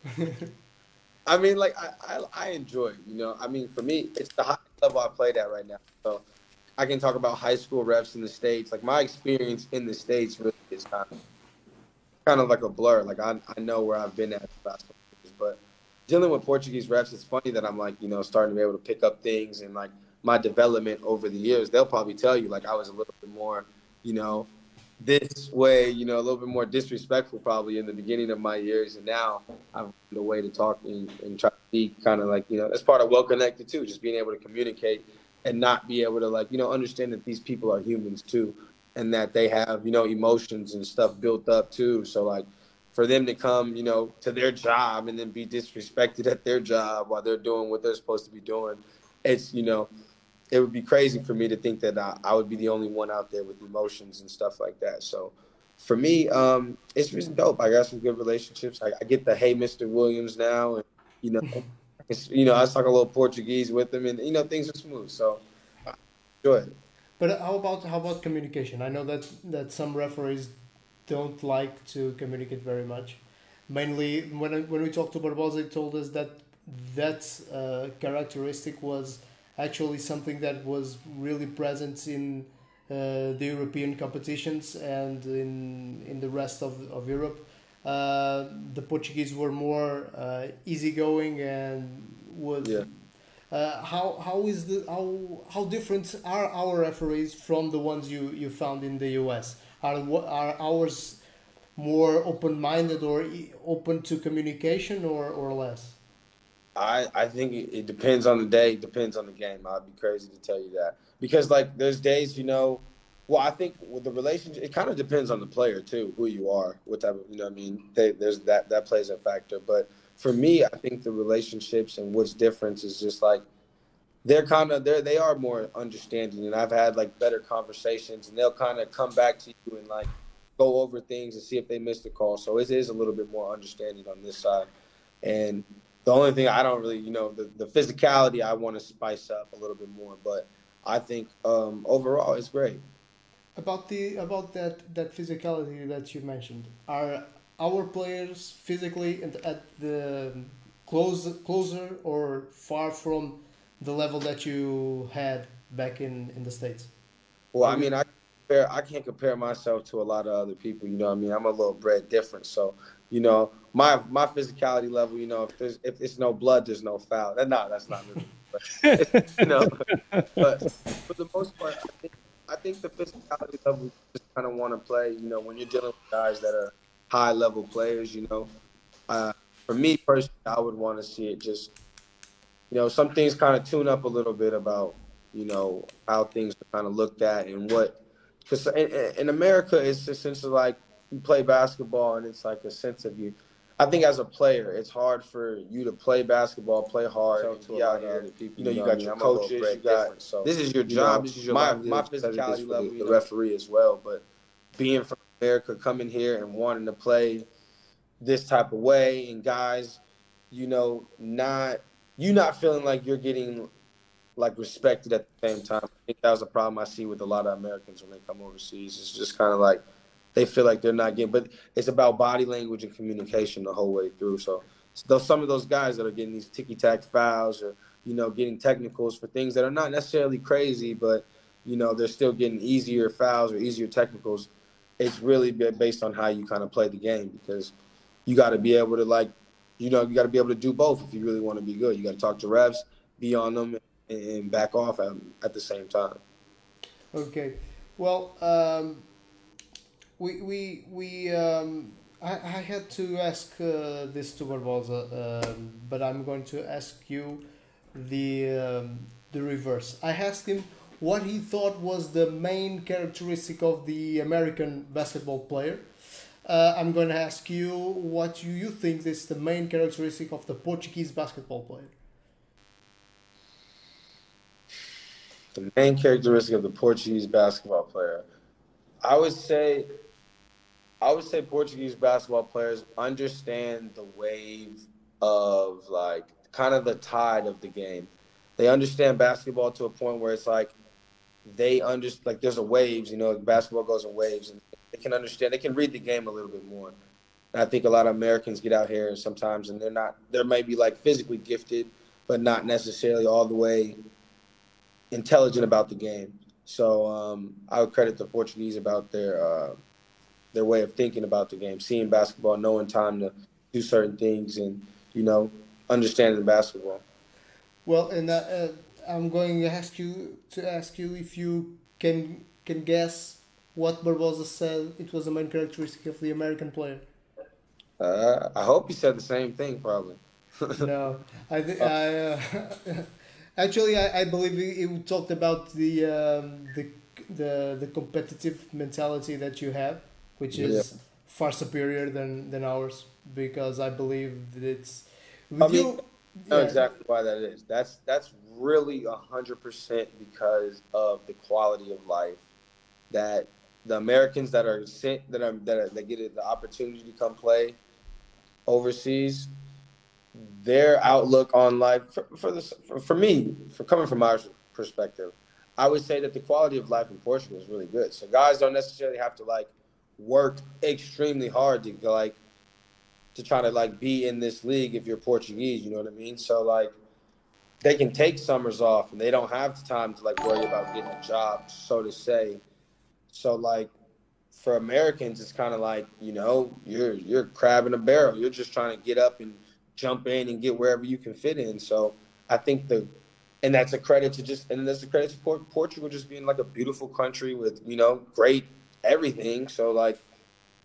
C: I mean, like I, I, I enjoy it. You know, I mean, for me, it's the highest level I played at right now. So I can talk about high school refs in the states. Like my experience in the states really is kind of kind of like a blur. Like I, I know where I've been at the last years, but dealing with Portuguese refs, it's funny that I'm like you know starting to be able to pick up things and like my development over the years. They'll probably tell you like I was a little bit more, you know, this way, you know, a little bit more disrespectful probably in the beginning of my years, and now I've a way to talk and, and try to be kind of like you know that's part of well connected too, just being able to communicate and not be able to like you know understand that these people are humans too, and that they have you know emotions and stuff built up too. So like for them to come you know to their job and then be disrespected at their job while they're doing what they're supposed to be doing, it's you know it would be crazy for me to think that I, I, would be the only one out there with emotions and stuff like that. So for me, um, it's just dope. I got some good relationships. I, I, get the hey, Mr. Williams now, and you know, you know, I talk a little Portuguese with them, and you know, things are smooth. So enjoy it.
A: But how about how about communication? I know that that some referees don't like to communicate very much. Mainly when when we talked to Barbosa, he told us that that uh, characteristic was actually something that was really present in uh, the European competitions and in in the rest of, of Europe. Uh, the Portuguese were more uh, easygoing and would.
C: Yeah.
A: Uh, how how is the how how different are our referees from the ones you, you found in the US? Are are ours more open minded or open to communication or, or less?
C: I, I think it, depends on the day, it depends on the game. I'd be crazy to tell you that because like there's days, you know. Well, I think with the relationship, it kind of depends on the player too, who you are, what type of, you know, I mean, they, there's that that plays a factor. But for me, I think the relationships and what's different is just like they're kind of they they are more understanding, and I've had like better conversations, and they'll kind of come back to you and like go over things and see if they missed a call. So it is a little bit more understanding on this side, and the only thing I don't really, you know, the, the physicality I want to spice up a little bit more, but I think um, overall it's great.
A: About the about that that physicality that you mentioned, are our players physically and at the um, close closer or far from the level that you had back in in the states?
C: Well, I mean, I compare, I can't compare myself to a lot of other people. You know, what I mean, I'm a little bred different, so you know, my my physicality level, you know, if there's if it's no blood, there's no foul. No, that's not really. But, you know, but for the most part, I think, I think the physicality level just kind of want to play. You know, when you're dealing with guys that are high level players, you know, uh, for me personally, I would want to see it just, you know, some things kind of tune up a little bit about, you know, how things are kind of looked at and what, because in, in America, it's essentially like you play basketball and it's like a sense of you. I think as a player, it's hard for you to play basketball, play hard, so to be out here. People, you know, you, know, got your coaches, you got so this is your job, know, this is your my my physicality level, the, the referee as well. But being from America, coming here and wanting to play this type of way, and guys, you know, not you not feeling like you're getting like respected at the same time. I think that was a problem I see with a lot of Americans when they come overseas. It's just kind of like they feel like they're not getting. But it's about body language and communication the whole way through. So, so some of those guys that are getting these ticky tack fouls or you know getting technicals for things that are not necessarily crazy, but you know they're still getting easier fouls or easier technicals. It's really based on how you kind of play the game because you got to be able to like, you know, you got to be able to do both if you really want to be good. You got to talk to refs, be on them, and back off at, at the same time.
A: Okay, well. Um we we we um, I, I had to ask uh, this to Barbosa, um, but I'm going to ask you the um, the reverse. I asked him what he thought was the main characteristic of the American basketball player. Uh, I'm going to ask you what you, you think is the main characteristic of the Portuguese basketball player.
C: The main characteristic of the Portuguese basketball player, I would say I would say Portuguese basketball players understand the wave of like kind of the tide of the game. They understand basketball to a point where it's like they understand like there's a waves, you know, basketball goes in waves and they can understand they can read the game a little bit more. And I think a lot of Americans get out here sometimes and they're not, they're maybe like physically gifted, but not necessarily all the way intelligent about the game. So um, I would credit the Portuguese about their uh, their way of thinking about the game, seeing basketball, knowing time to do certain things, and you know, understanding basketball.
A: Well, and uh, uh, I'm going to ask you to ask you if you can can guess what Barbosa said it was a main characteristic of the American player.
C: Uh, I hope he said the same thing, probably.
A: no, I think I. Uh, Actually, I, I believe he, he talked about the, um, the the the competitive mentality that you have, which is yeah. far superior than than ours. Because I believe that it's.
C: I mean, you, know yeah. exactly why that is. That's that's really a hundred percent because of the quality of life that the Americans that are sent that are that are, that get the opportunity to come play overseas their outlook on life for, for this for, for, me for coming from our perspective i would say that the quality of life in portugal is really good so guys don't necessarily have to like work extremely hard to like to try to like be in this league if you're portuguese you know what i mean? So like they can take summers off and they don't have the time to like worry about getting a job so to say. So like for americans it's kind of like you know you're you're crabbing a barrel. You're just trying to get up and jump in and get wherever you can fit in. So I think the, and that's a credit to just, and that's a credit to Portugal just being like a beautiful country with, you know, great everything. So like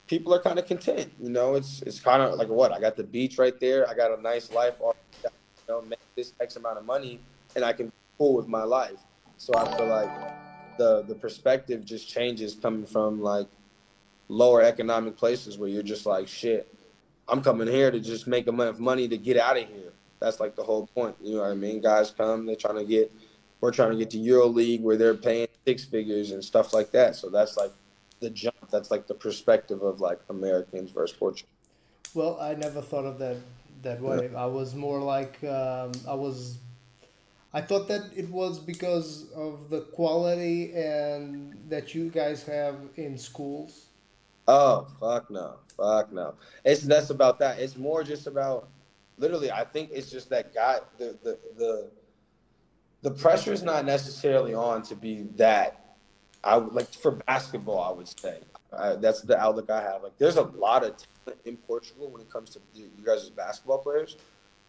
C: people are kind of content, you know, it's, it's kind of like what, I got the beach right there. I got a nice life, you know, make this X amount of money and I can cool with my life. So I feel like the, the perspective just changes coming from like lower economic places where you're just like, shit, I'm coming here to just make enough money to get out of here. That's like the whole point. You know what I mean? Guys come, they're trying to get, we're trying to get to Euro League where they're paying six figures and stuff like that. So that's like the jump. That's like the perspective of like Americans versus Portugal.
A: Well, I never thought of that that way. Yeah. I was more like um, I was. I thought that it was because of the quality and that you guys have in schools.
C: Oh fuck no! Fuck no. It's less about that. It's more just about literally. I think it's just that guy. The the the the pressure is not necessarily on to be that. I would like for basketball. I would say uh, that's the outlook I have. Like, there's a lot of talent in Portugal when it comes to you guys as basketball players,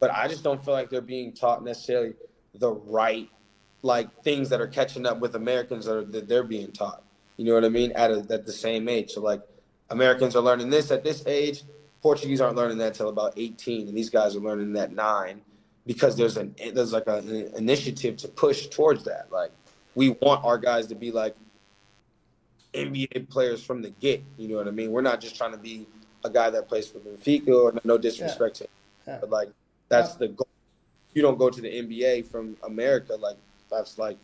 C: but I just don't feel like they're being taught necessarily the right like things that are catching up with Americans that, are, that they're being taught. You know what I mean? At a, at the same age. So like Americans are learning this at this age. Portuguese aren't learning that until about 18, and these guys are learning that nine because there's an there's like a, an initiative to push towards that. Like we want our guys to be like NBA players from the get. You know what I mean? We're not just trying to be a guy that plays for Benfica or no disrespect yeah. to, him, but like that's yeah. the goal. You don't go to the NBA from America. Like that's like,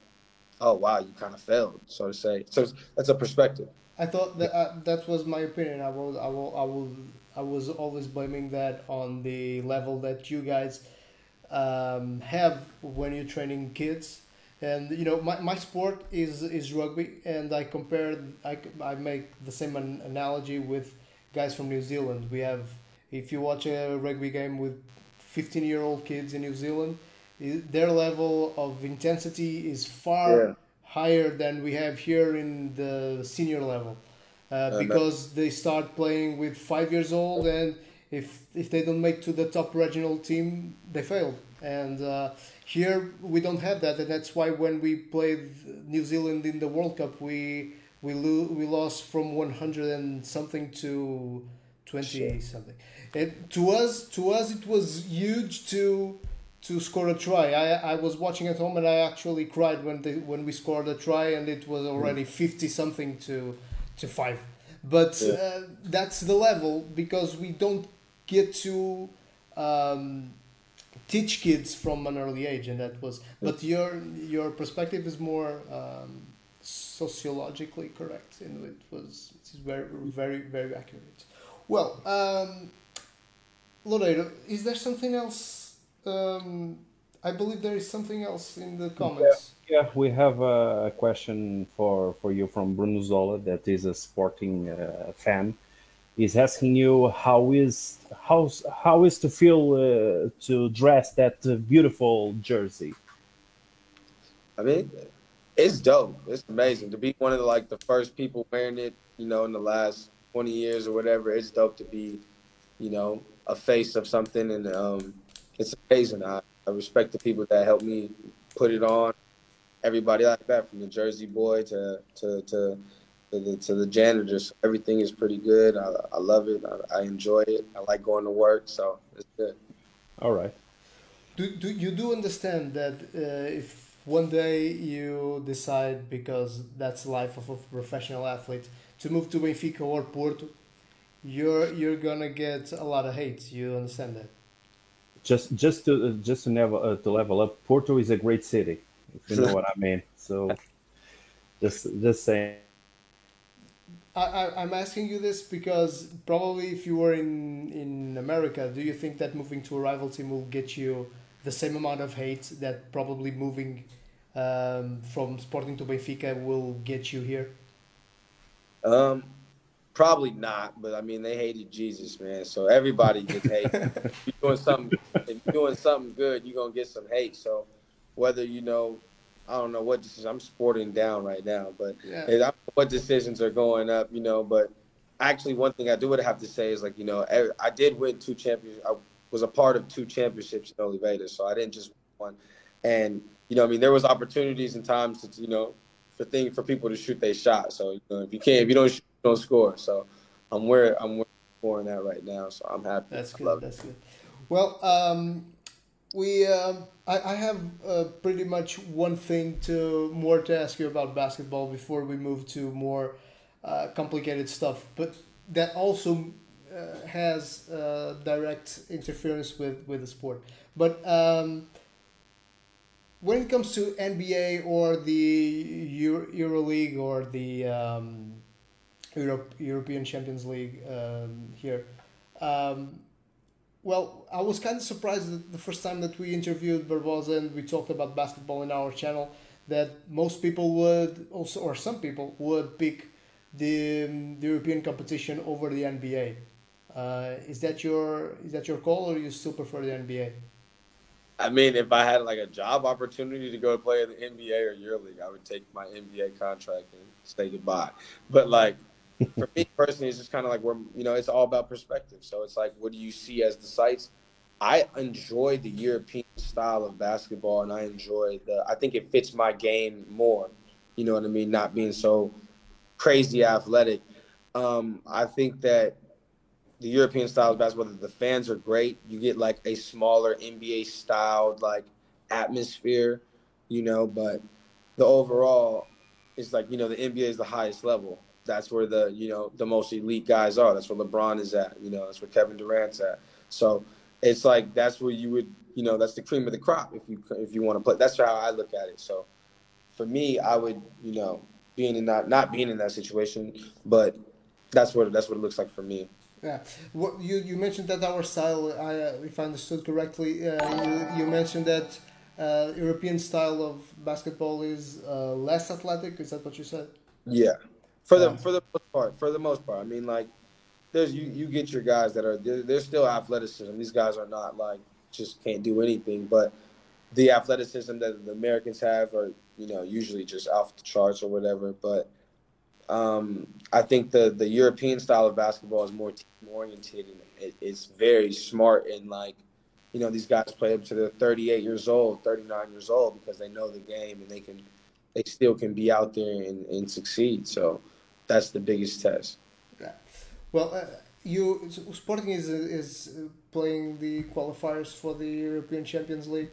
C: oh wow, you kind of failed, so to say. So that's a perspective.
A: I thought that uh, that was my opinion. I was I will I will I was always blaming that on the level that you guys um, have when you're training kids. And you know my, my sport is is rugby, and I compare I, I make the same an analogy with guys from New Zealand. We have if you watch a rugby game with fifteen year old kids in New Zealand, their level of intensity is far yeah. higher than we have here in the senior level. Uh because they start playing with five years old and if if they don't make to the top regional team they fail. And uh, here we don't have that and that's why when we played New Zealand in the World Cup we we lo- we lost from 100 and something to 20 sure. something and to us to us it was huge to to score a try. I, I was watching at home and I actually cried when they, when we scored a try and it was already fifty something to to five. But yeah. uh, that's the level because we don't get to um, teach kids from an early age, and that was. But your your perspective is more um, sociologically correct, and it was it's very very very accurate. Well, um, Loureiro, is there something else? um, I believe there is something else in the comments.
B: Yeah, yeah we have a question for, for you from Bruno Zola, that is a sporting uh, fan. Is asking you how is how how is to feel uh, to dress that uh, beautiful jersey.
C: I mean, it's dope. It's amazing to be one of the like the first people wearing it. You know, in the last twenty years or whatever. It's dope to be, you know, a face of something, and um, it's amazing. I, I respect the people that helped me put it on. Everybody like that, from the Jersey boy to to to to the, to the janitors. Everything is pretty good. I, I love it. I, I, enjoy it. I like going to work, so it's good.
B: All right.
A: Do, do you do understand that uh, if one day you decide because that's life of a professional athlete to move to Benfica or Porto, you're you're gonna get a lot of hate. You understand that?
B: Just just to just to level uh, to level up, Porto is a great city. If you know what I mean. So just just saying.
A: I, I'm asking you this because probably if you were in, in America, do you think that moving to a rival team will get you the same amount of hate that probably moving um, from Sporting to Benfica will get you here?
C: Um, probably not, but I mean they hated Jesus, man. So everybody gets hate. if you're doing something, if you're doing something good, you're gonna get some hate. So whether you know I don't know what decisions I'm sporting down right now, but yeah. I don't know what decisions are going up, you know. But actually, one thing I do would have to say is like, you know, I did win two champions. I was a part of two championships in Oliveira, so I didn't just win one. And you know, I mean, there was opportunities and times to, you know, for thing for people to shoot their shot. So you know, if you can't, if you don't shoot, you don't score. So I'm where I'm where scoring that right now. So I'm happy.
A: That's good. That's it. good. Well, um, we um, I, I have uh, pretty much one thing to more to ask you about basketball before we move to more uh, complicated stuff, but that also uh, has uh, direct interference with, with the sport. But um, when it comes to NBA or the Euro, Euro League or the um, Europe, European Champions League um, here, um, well, I was kind of surprised the first time that we interviewed Barbosa and we talked about basketball in our channel that most people would also, or some people would pick the, um, the European competition over the NBA. Uh, is that your is that your call, or you still prefer the NBA?
C: I mean, if I had like a job opportunity to go play in the NBA or EuroLeague, I would take my NBA contract and say goodbye. But like for me personally, it's just kind of like where you know it's all about perspective. So it's like, what do you see as the sights? I enjoy the European style of basketball, and I enjoy the. I think it fits my game more. You know what I mean? Not being so crazy athletic. Um, I think that the European style of basketball, the fans are great. You get like a smaller NBA styled like atmosphere, you know. But the overall, is like you know the NBA is the highest level that's where the you know the most elite guys are. That's where LeBron is at. You know, that's where Kevin Durant's at. So it's like that's where you would you know that's the cream of the crop if you if you want to play. That's how I look at it. So for me, I would you know being in that not being in that situation, but that's what that's what it looks like for me.
A: Yeah, what you you mentioned that our style, I, uh, if I understood correctly, uh, you you mentioned that uh, European style of basketball is uh, less athletic. Is that what you said?
C: Yeah, for the for the most part. For the most part, I mean, like there's you you get your guys that are there's still athleticism. These guys are not like just can't do anything, but the athleticism that the Americans have are you know usually just off the charts or whatever. But um, I think the the European style of basketball is more team oriented and it, it's very smart and like you know these guys play up to their 38 years old, 39 years old because they know the game and they can they still can be out there and, and succeed. So that's the biggest test.
A: Yeah. Well, uh, you Sporting is is playing the qualifiers for the European Champions League.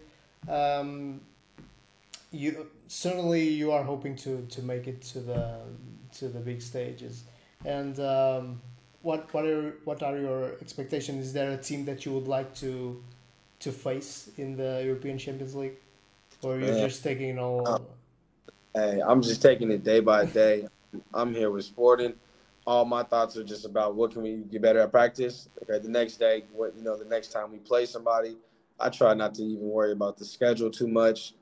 A: Um, you certainly you are hoping to, to make it to the to the big stages, and um, what what are what are your expectations? Is there a team that you would like to to face in the European Champions League, or you're just taking it all? Uh,
C: hey, I'm just taking it day by day. I'm here with Sporting. All my thoughts are just about what can we get better at practice. Okay, the next day, what you know, the next time we play somebody, I try not to even worry about the schedule too much.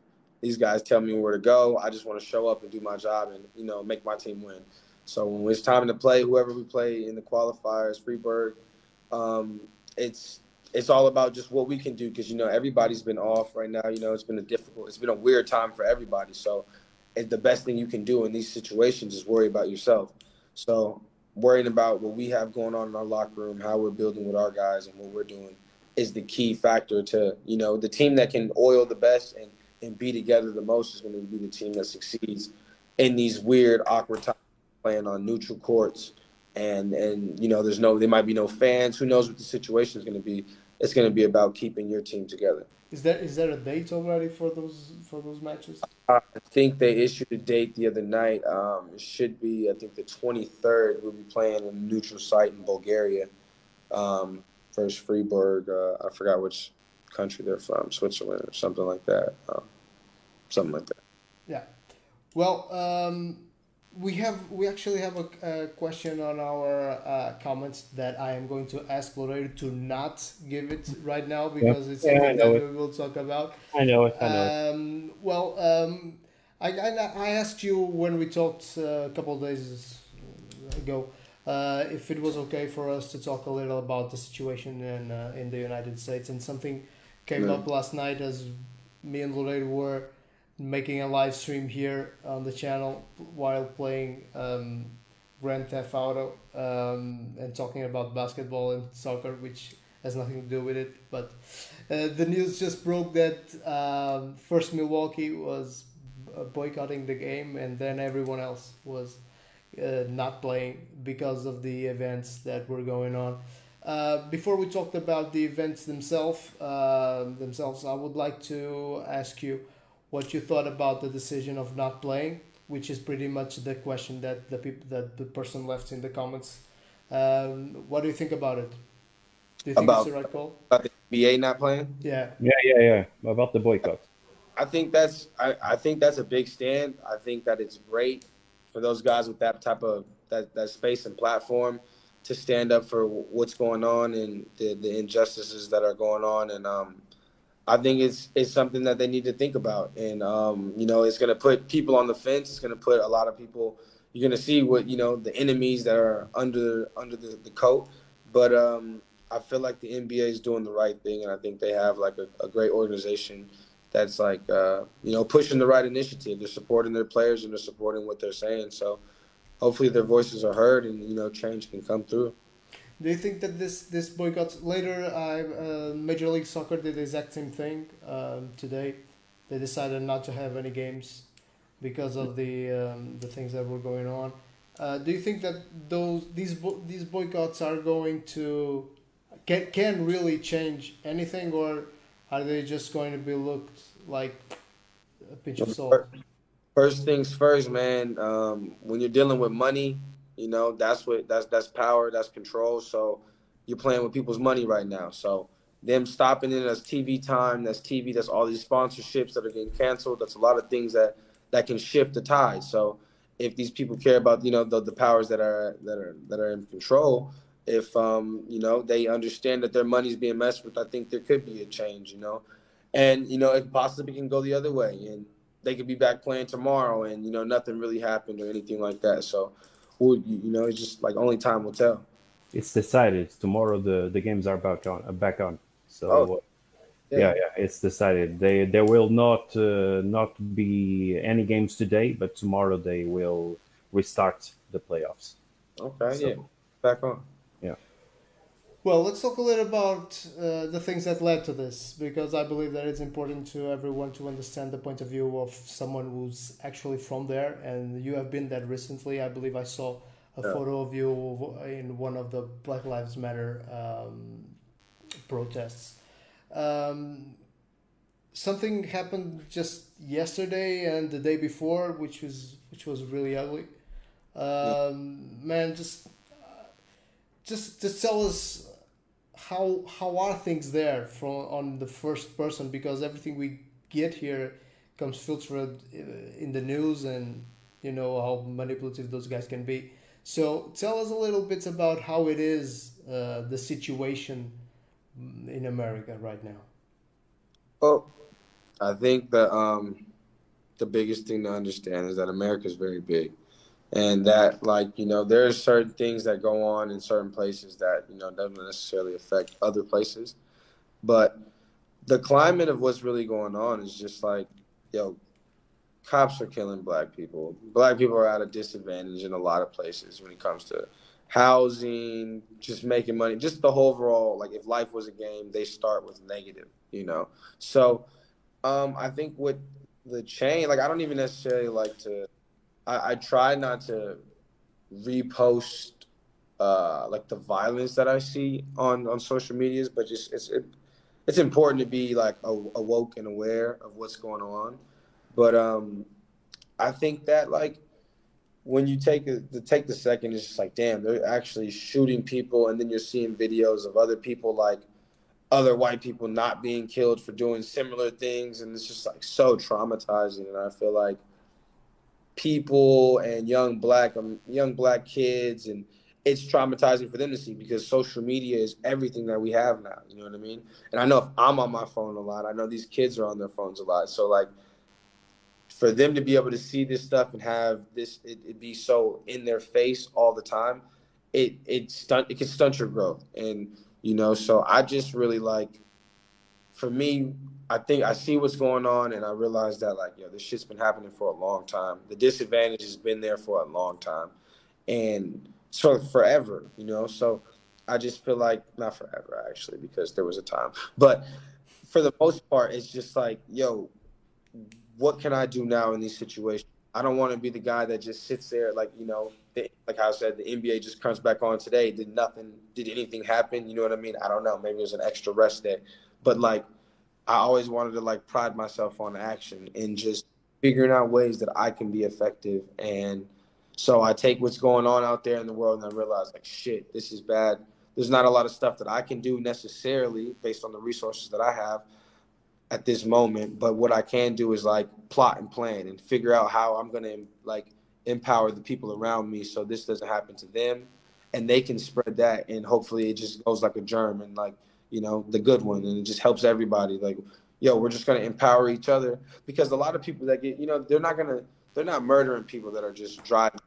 C: These guys tell me where to go. I just want to show up and do my job and you know make my team win. So when it's time to play, whoever we play in the qualifiers, Freiburg, um, it's it's all about just what we can do because you know everybody's been off right now. You know it's been a difficult, it's been a weird time for everybody. So the best thing you can do in these situations is worry about yourself. So worrying about what we have going on in our locker room, how we're building with our guys, and what we're doing is the key factor to you know the team that can oil the best and and be together the most is going to be the team that succeeds in these weird awkward times playing on neutral courts. And and you know there's no there might be no fans. Who knows what the situation is going to be. It's going to be about keeping your team together.
A: Is there is there a date already for those for those matches
C: i think they issued a date the other night um, it should be i think the 23rd we'll be playing in a neutral site in bulgaria um, versus Freiburg. Uh, I forgot which country they're from, Switzerland or something like that. Um, something like that.
A: Yeah. Well, um, we have we actually have a, a question on our uh, comments that I am going to ask Lorraine to not give it right now because it's yeah, something that it. we will talk about.
B: I know it. I know
A: um, Well, um, I, I, I asked you when we talked uh, a couple of days ago uh, if it was okay for us to talk a little about the situation in uh, in the United States. And something came up last night as me and Lorraine were making a live stream here on the channel while playing um, Grand Theft Auto um, and talking about basketball and soccer, which has nothing to do with it. But uh, the news just broke that um, first Milwaukee was boycotting the game, and then everyone else was uh, not playing because of the events that were going on. Uh, before we talked about the events themselves, uh, themselves, I would like to ask you what you thought about the decision of not playing, which is pretty much the question that the people that the person left in the comments. Um, what do you think about it? Do you think
C: about,
A: it's the right call?
C: About the NBA not playing?
A: Yeah.
B: Yeah, yeah, yeah. About the boycott.
C: I think that's I, I think that's a big stand. I think that it's great for those guys with that type of that, that space and platform to stand up for what's going on and the, the injustices that are going on and um, I think it's it's something that they need to think about and um, you know it's going to put people on the fence it's going to put a lot of people you're going to see what you know the enemies that are under under the, the coat but um, I feel like the NBA is doing the right thing and I think they have like a, a great organization that's like uh, you know pushing the right initiative. They're supporting their players and they're supporting what they're saying. So hopefully their voices are heard and you know change can come through.
A: Do you think that this this boycott later? Uh, Major League Soccer did the exact same thing um, today. They decided not to have any games because of the um, the things that were going on. Uh, do you think that those these bo- these boycotts are going to can can really change anything, or are they just going to be looked like a pinch of salt?
C: First things first, man. Um, when you're dealing with money, you know that's what that's that's power, that's control. So you're playing with people's money right now. So them stopping it as TV time, that's TV, that's all these sponsorships that are getting canceled. That's a lot of things that that can shift the tide. So if these people care about you know the, the powers that are that are that are in control, if um, you know they understand that their money's being messed with, I think there could be a change. You know, and you know it possibly can go the other way, and they could be back playing tomorrow, and you know nothing really happened or anything like that. So, well, you, you know, it's just like only time will tell.
B: It's decided tomorrow. The the games are back on. Uh, back on. So. Oh. Yeah. yeah. yeah, it's decided. They there will not uh, not be any games today, but tomorrow they will restart the playoffs.
C: Okay, so, yeah, back on.
A: Well, let's talk a little about uh, the things that led to this, because I believe that it's important to everyone to understand the point of view of someone who's actually from there, and you have been there recently. I believe I saw a yeah. photo of you in one of the Black Lives Matter um, protests. Um, something happened just yesterday and the day before, which was which was really ugly. Um, yeah. Man, just just just tell us how how are things there from on the first person? Because everything we get here comes filtered uh, in the news and you know how manipulative those guys can be. So tell us a little bit about how it is uh, the situation in america right now.
C: Well i think that um, the biggest thing to understand is that america is very big and that like you know there's certain things that go on in certain places that you know doesn't necessarily affect other places. But the climate of what's really going on is just like yo cops are killing black people. Black people are at a disadvantage in a lot of places when it comes to housing just making money just the whole overall like if life was a game they start with negative you know? So um i think with the chain like i don't even necessarily like to I, I try not to repost uh, like the violence that I see on on social medias, but just it's it, it's important to be like awoke and aware of what's going on. But um, I think that like when you take the take the second, it's just like damn, they're actually shooting people, and then you're seeing videos of other people like other white people not being killed for doing similar things, and it's just like so traumatizing. And I feel like people and young black um, young black kids and it's traumatizing for them to see because social media is everything that we have now you know what i mean? And i know if i'm on my phone a lot i know these kids are on their phones a lot. So like for them to be able to see this stuff and have this it, it be so in their face all the time it it stunt it can stunt your growth. And you know so i just really like for me I think I see what's going on, and I realize that like, yo, this shit's been happening for a long time. The disadvantage has been there for a long time, and so forever, you know. So I just feel like not forever actually, because there was a time, but for the most part, it's just like, yo, what can I do now in these situations? I don't want to be the guy that just sits there, like you know, the, like I said, the NBA just comes back on today. Did nothing? Did anything happen? You know what I mean? I don't know. Maybe it was an extra rest day, but like I always wanted to like pride myself on action and just figuring out ways that I can be effective. And so I take what's going on out there in the world and I realize like shit, this is bad. There's not a lot of stuff that I can do necessarily based on the resources that I have at this moment. But what I can do is like plot and plan and figure out how I'm gonna like empower the people around me so this doesn't happen to them and they can spread that and hopefully it just goes like a germ and like you know, the good one, and it just helps everybody. Like, yo, we're just gonna empower each other because a lot of people that get, you know, they're not gonna, they're not murdering people that are just driving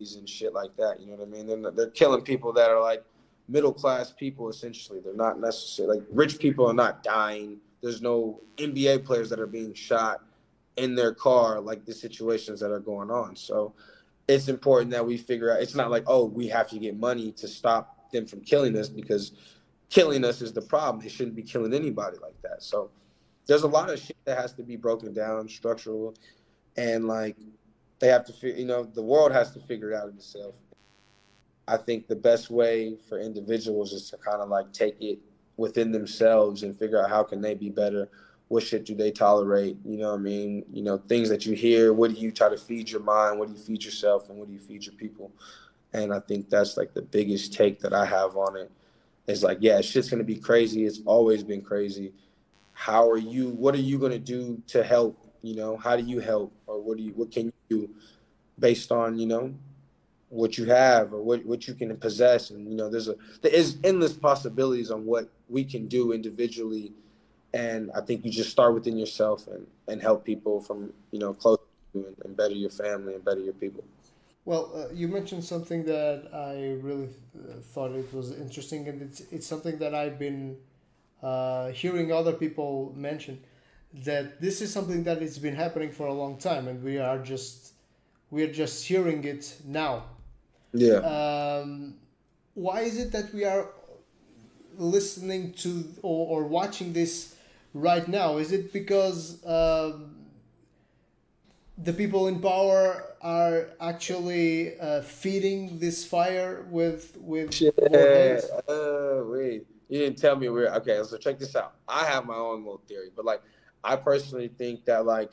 C: and shit like that. You know what I mean? They're, they're killing people that are like middle class people. Essentially, they're not necessarily like rich people are not dying. There's no NBA players that are being shot in their car like the situations that are going on. So it's important that we figure out. It's not like oh we have to get money to stop them from killing us because killing us is the problem. It shouldn't be killing anybody like that. So there's a lot of shit that has to be broken down, structural, and like they have to, you know, the world has to figure it out itself. I think the best way for individuals is to kind of like take it within themselves and figure out how can they be better. What shit do they tolerate? You know what I mean? You know, things that you hear, what do you try to feed your mind? What do you feed yourself? And what do you feed your people? And I think that's like the biggest take that I have on it it's like, yeah, shit's gonna be crazy. It's always been crazy. How are you? What are you gonna do to help? You know, how do you help, or what do you? What can you do, based on you know, what you have or what what you can possess? And you know, there's a there is endless possibilities on what we can do individually, and I think you just start within yourself and and help people from you know close to you and, and better your family and better your people.
A: Well, uh, you mentioned something that I really uh, thought it was interesting, and it's it's something that I've been uh, hearing other people mention that this is something that has been happening for a long time, and we are just we are just hearing it now.
C: Yeah.
A: Um, why is it that we are listening to or, or watching this right now? Is it because um, the people in power are actually uh, feeding this fire with with
C: yeah. Uh, wait, you didn't tell me where. Okay, so check this out. I have my own little theory, but like, I personally think that like,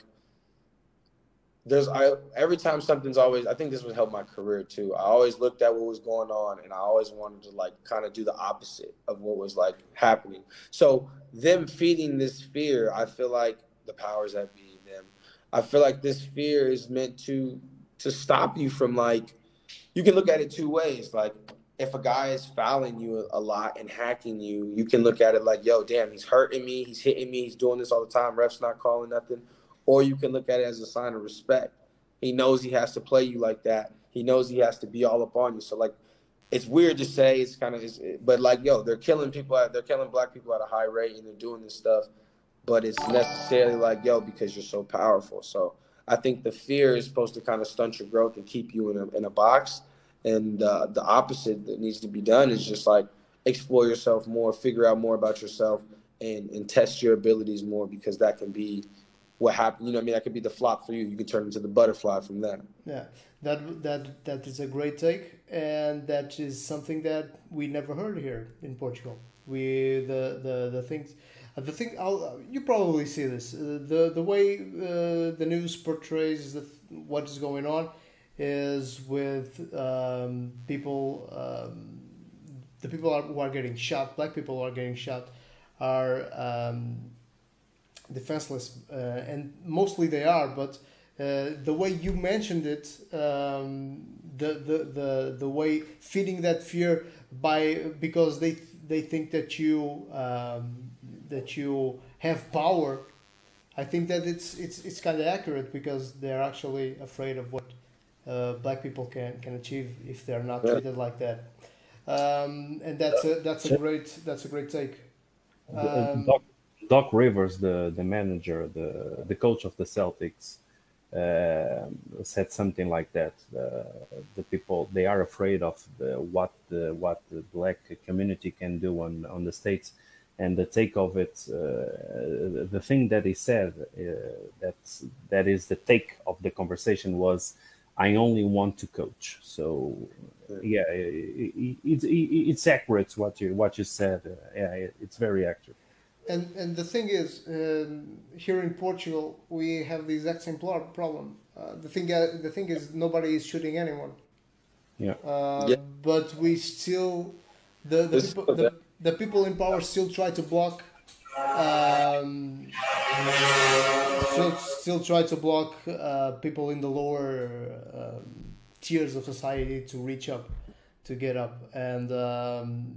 C: there's I every time something's always. I think this would help my career too. I always looked at what was going on, and I always wanted to like kind of do the opposite of what was like happening. So them feeding this fear, I feel like the powers that be them. I feel like this fear is meant to to stop you from like you can look at it two ways. Like if a guy is fouling you a lot and hacking you, you can look at it like, yo, damn, he's hurting me, he's hitting me, he's doing this all the time, ref's not calling nothing. Or you can look at it as a sign of respect. He knows he has to play you like that. he knows he has to be all up on you. So like, it's weird to say. It's kind of, but like, yo, they're killing people. At, they're killing black people at a high rate, and they're doing this stuff. But it's necessarily like, yo, because you're so powerful. So I think the fear is supposed to kind of stunt your growth and keep you in a in a box. And uh, the opposite that needs to be done is just like explore yourself more, figure out more about yourself, and and test your abilities more because that can be what happened. You know, I mean, that could be the flop for you. You can turn into the butterfly from that.
A: Yeah, that that that is a great take, and that is something that we never heard here in Portugal. We the the the things. Uh, the thing, I'll, you probably see this. Uh, the the way uh, the news portrays the, what is going on is with um, people, um, the people are, who are getting shot, black people who are getting shot, are um, defenseless, uh, and mostly they are. But uh, the way you mentioned it, um, the, the the the way feeding that fear by because they they think that you um, that you have power. I think that it's it's it's kind of accurate because they're actually afraid of what uh, black people can can achieve if they're not treated like that. Um, and that's a that's a great that's a great take.
B: Um, Doc, Doc, Rivers, the the manager, the the coach of the Celtics, uh, said something like that. Uh, the people they are afraid of the, what the what the black community can do on on the states, and the take of it. Uh, the thing that he said uh, that that is the take of the conversation was, "I only want to coach." So yeah, it, it, it, it's accurate what you what you said. Uh, yeah, it's very accurate.
A: And and the thing is, um, here in Portugal, we have the exact same problem. Uh, the thing uh, the thing is, nobody is shooting anyone.
B: Yeah.
A: Uh, yeah. But we still, the the people, the, the people in power still try to block. Um, still, still try to block uh, people in the lower. Um, tiers of society to reach up, to get up, and um,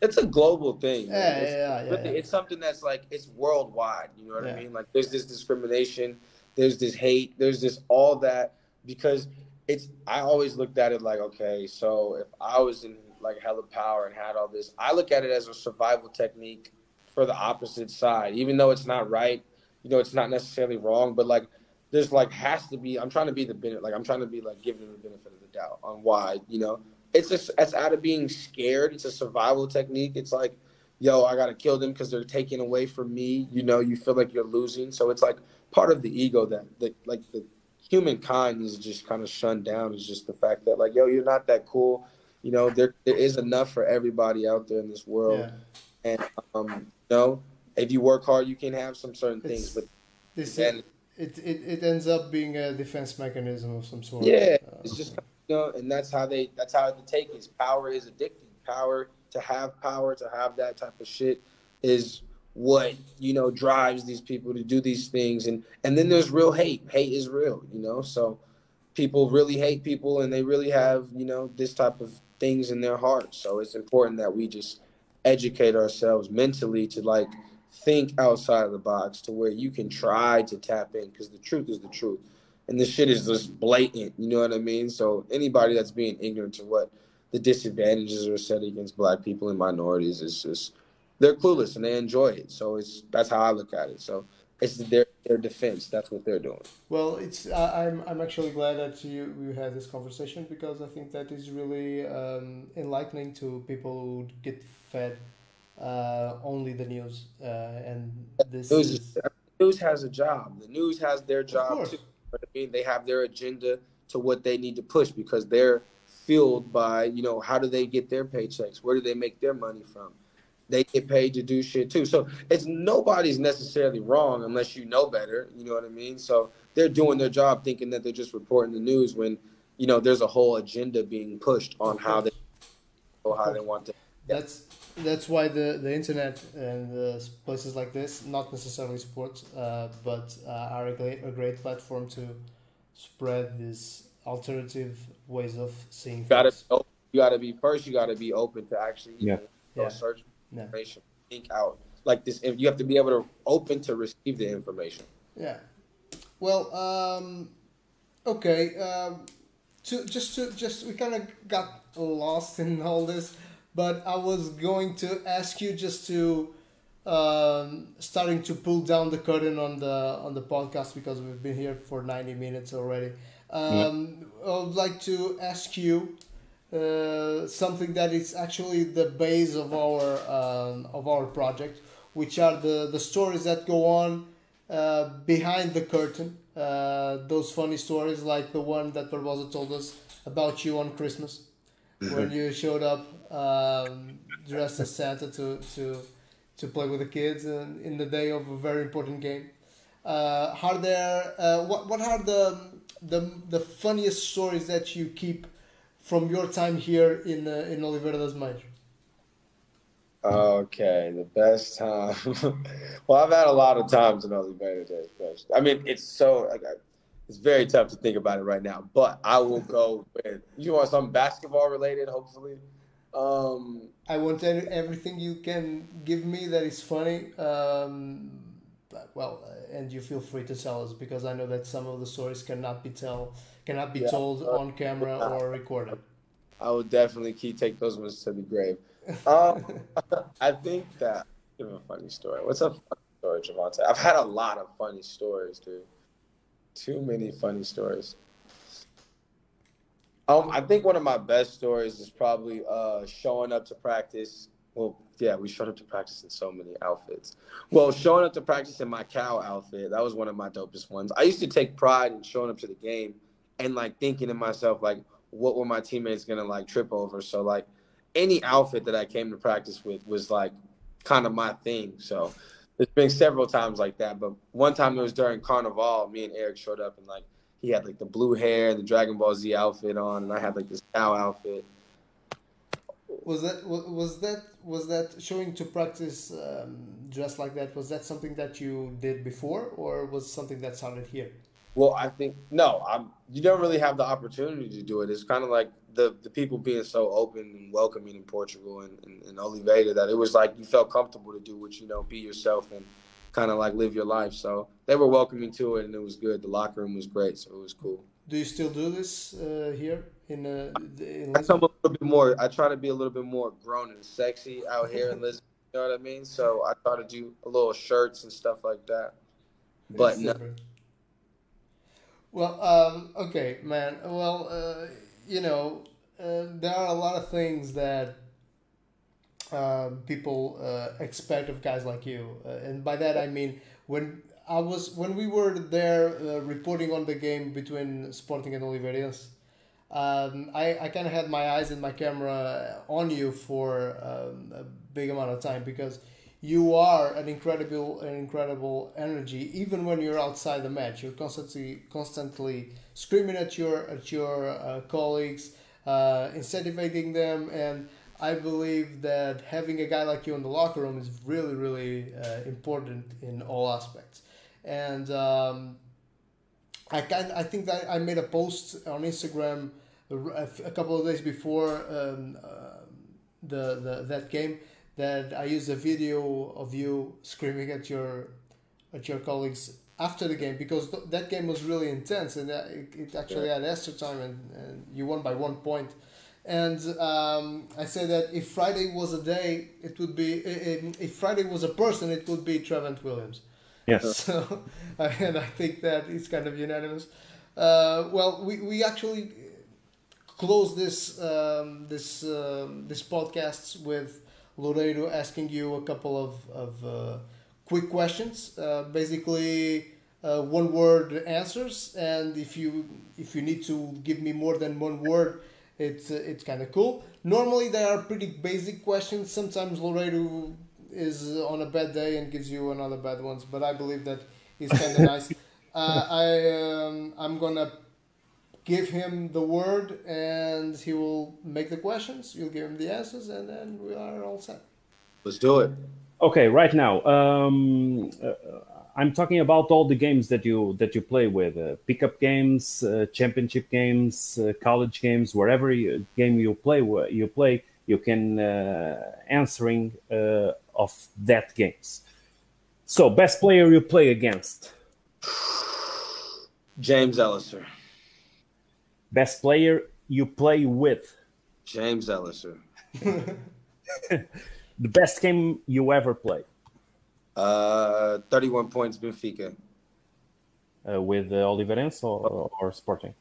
C: it's a global thing.
A: Yeah, it's, yeah, yeah,
C: really, It's something that's like it's worldwide. You know what I mean? Like there's this discrimination, there's this hate, there's this all that because it's. I always looked at it like, okay, so if I was in like hella power and had all this, I look at it as a survival technique for the opposite side, even though it's not right. You know, it's not necessarily wrong, but like there's like has to be. I'm trying to be the benefit. Like I'm trying to be like giving them the benefit of the doubt on why. You know, it's just it's out of being scared. It's a survival technique. It's like, yo, I gotta kill them because they're taking away from me. You know, you feel like you're losing. So it's like part of the ego that that like the humankind is just kind of shunned down. Is just the fact that like, yo, you're not that cool. You know, there there is enough for everybody out there in this world, yeah. and um, you know, if you work hard, you can have some certain it's, things. But
A: this and it, it, it ends up being a defense mechanism of some sort.
C: Yeah, uh, it's just you know, and that's how they that's how they take is. Power is addicting. Power to have power to have that type of shit is what you know drives these people to do these things and and then there's real hate hate is real you know so people really hate people and they really have you know this type of things in their hearts so it's important that we just educate ourselves mentally to like think outside of the box to where you can try to tap in because the truth is the truth. And this shit is just blatant, you know what I mean? So anybody that's being ignorant to what the disadvantages are set against black people and minorities is just they're clueless and they enjoy it. So it's that's how I look at it. So it's their their defense. That's what they're doing.
A: Well, it's I'm I'm actually glad that you we had this conversation because I think that is really um, enlightening to people who get fed uh, only the news, uh, and this
C: news, is... news has a job. The news has their job too. I mean, they have their agenda to what they need to push because they're fueled by you know how do they get their paychecks? Where do they make their money from? They get paid to do shit too. So it's nobody's necessarily wrong unless you know better. You know what I mean? So they're doing their job thinking that they're just reporting the news when you know there's a whole agenda being pushed on how they how they want to.
A: That's that's why the, the internet and uh, places like this, not necessarily sports, uh, but uh, are a great, a great platform to spread these alternative ways of seeing
C: you gotta. You got to be first. You got to be open to actually
B: yeah.
C: yeah. search information, yeah. think out like this. If you have to be able to open to receive the information.
A: Yeah. Well, um, okay. Um, to just to just we kind of got lost in all this, but I was going to ask you just to um, starting to pull down the curtain on the on the podcast because we've been here for ninety minutes already. Um, yeah. I would like to ask you uh, something that is actually the base of our um, of our project, which are the the stories that go on uh, behind the curtain. Uh, those funny stories, like the one that Barbosa told us about you on Christmas, when you showed up um, dressed as Santa to to to play with the kids in, in the day of a very important game. Uh, are there uh, what what are the the the funniest stories that you keep from your time here in uh, in Oliveira de Azeméis?
C: Okay, the best time. well, I've had a lot of times in Oliveira de Azeméis. I mean, it's so like it's very tough to think about it right now. But I will go with you want something basketball related, hopefully. Um,
A: I want everything you can give me that is funny. Um, well, uh, and you feel free to tell us because I know that some of the stories cannot be tell cannot be yeah, told on camera or recorded.
C: I would definitely keep take those ones to the grave. Um, I think that give a funny story. What's a funny story, Travante? I've had a lot of funny stories, dude. Too many funny stories. Um, I think one of my best stories is probably uh, showing up to practice. Well, yeah, we showed up to practice in so many outfits. Well, showing up to practice in my cow outfit, that was one of my dopest ones. I used to take pride in showing up to the game and like thinking to myself, like, what were my teammates gonna like trip over? So like any outfit that I came to practice with was like kind of my thing. So there's been several times like that. But one time it was during Carnival, me and Eric showed up and like he had like the blue hair the Dragon Ball Z outfit on, and I had like this cow outfit.
A: Was that was that was that showing to practice um, dressed like that? Was that something that you did before, or was something that started here?
C: Well, I think no. I'm. You don't really have the opportunity to do it. It's kind of like the the people being so open and welcoming in Portugal and, and, and Oliveira that it was like you felt comfortable to do what you know, be yourself and kind of like live your life. So they were welcoming to it, and it was good. The locker room was great, so it was cool.
A: Do you still do this uh, here in? Uh,
C: in I come a little bit more. I try to be a little bit more grown and sexy out here in Lisbon. You know what I mean? So I try to do a little shirts and stuff like that. But no.
A: Well, um, okay, man. Well, uh, you know, uh, there are a lot of things that um, people uh, expect of guys like you, uh, and by that I mean when I was when we were there uh, reporting on the game between Sporting and Oliveirense. Um, I, I kind of had my eyes and my camera on you for um, a big amount of time because you are an incredible an incredible energy even when you're outside the match you're constantly constantly screaming at your at your uh, colleagues uh, incentivizing them and I believe that having a guy like you in the locker room is really, really uh, important in all aspects. And um, I can I think that I made a post on Instagram a, couple of days before um, uh, the, the that game that I used a video of you screaming at your at your colleagues after the game because th- that game was really intense and it, it actually had extra time and, and you won by one point and um, I say that if Friday was a day, it would be if Friday was a person, it would be Travante Williams.
B: Yes.
A: So, and I think that it's kind of unanimous. Uh, well, we, we actually close this um, this um, this podcast with Loureiro asking you a couple of of uh, quick questions. Uh, basically, uh, one word answers, and if you if you need to give me more than one word it's uh, it's kind of cool. Normally they are pretty basic questions. Sometimes Loureiro is on a bad day and gives you another bad ones, but I believe that he's kind of nice. Uh, I um, I'm gonna give him the word and he will make the questions. You'll give him the answers, and then we are all set.
C: Let's do it.
B: Okay, right now. Um, uh, I'm talking about all the games that you that you play with, uh, pickup games, uh, championship games, uh, college games, wherever you, game you play, you play, you can uh, answering uh, of that games. So, best player you play against?
C: James Ellisor.
B: Best player you play with.
C: James Ellisor.
B: The best game you ever played
C: Uh, 31 points, Benfica.
B: uh, with uh, Oliveirense or, or Sporting.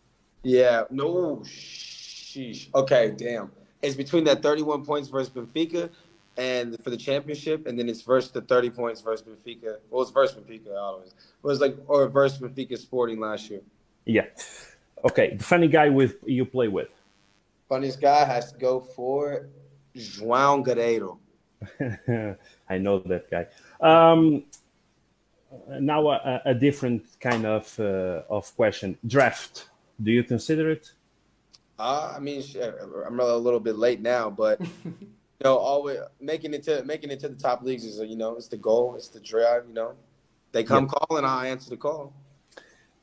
C: Yeah, no, sheesh. Okay, damn. It's between that 31 points versus Benfica and for the championship, and then it's versus the 30 points versus Benfica. Well, it's versus Benfica always. It was like, or versus Benfica Sporting last year.
B: Yeah. Okay. The funny guy with you play with.
C: Funniest guy has to go for João Guerreiro.
B: I know that guy. Um, now a, a different kind of uh, of question. Draft. Do you consider it?
C: Uh, I mean, I'm a little bit late now, but you know, always making it to making it to the top leagues is you know, it's the goal, it's the drive. You know, they come calling, I answer the call.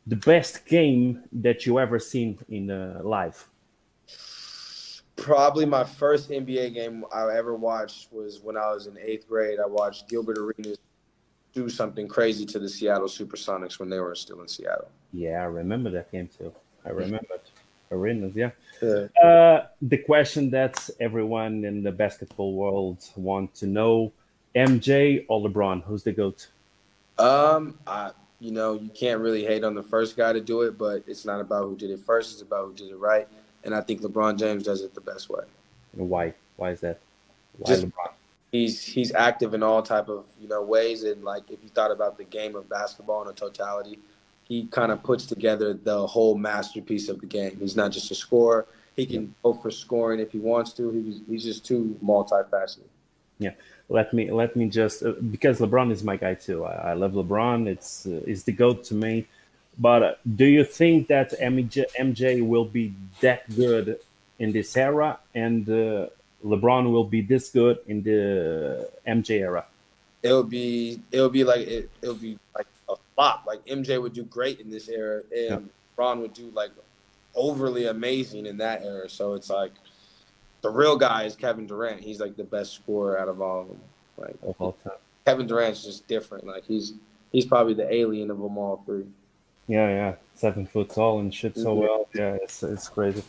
B: The best game that you ever seen in uh, live.
C: Probably my first NBA game I ever watched was when I was in eighth grade. I watched Gilbert Arenas do something crazy to the Seattle Supersonics when they were still in Seattle.
B: Yeah, I remember that game too. I remember. Arenas, yeah.
C: Yeah.
B: Uh, the question that everyone in the basketball world want to know: MJ or LeBron? Who's the goat?
C: Um, I you know you can't really hate on the first guy to do it, but it's not about who did it first; it's about who did it right. And I think LeBron James does it the best way.
B: Why? Why is that? Why
C: Just-
B: LeBron?
C: He's he's active in all type of you know ways, and like if you thought about the game of basketball in a totality, he kind of puts together the whole masterpiece of the game. He's not just a scorer; he can go for scoring if he wants to. He's he's just too multifaceted.
B: Let me let me just uh, because LeBron is my guy too. I, I love LeBron. It's uh, it's the goat to me. But uh, do you think that MJ, MJ will be that good in this era, and uh, LeBron will be this good in the MJ era?
C: It'll be it'll be like it would be like a flop. Like MJ would do great in this era, and Ron would do like overly amazing in that era. So it's like the real guy is Kevin Durant. He's like the best scorer out of all of them. Like
B: of all time?
C: Kevin Durant's just different. Like he's he's probably the alien of them all three.
B: Yeah, yeah, seven foot tall and shit so
C: Mhm.
B: well. Yeah, it's it's crazy.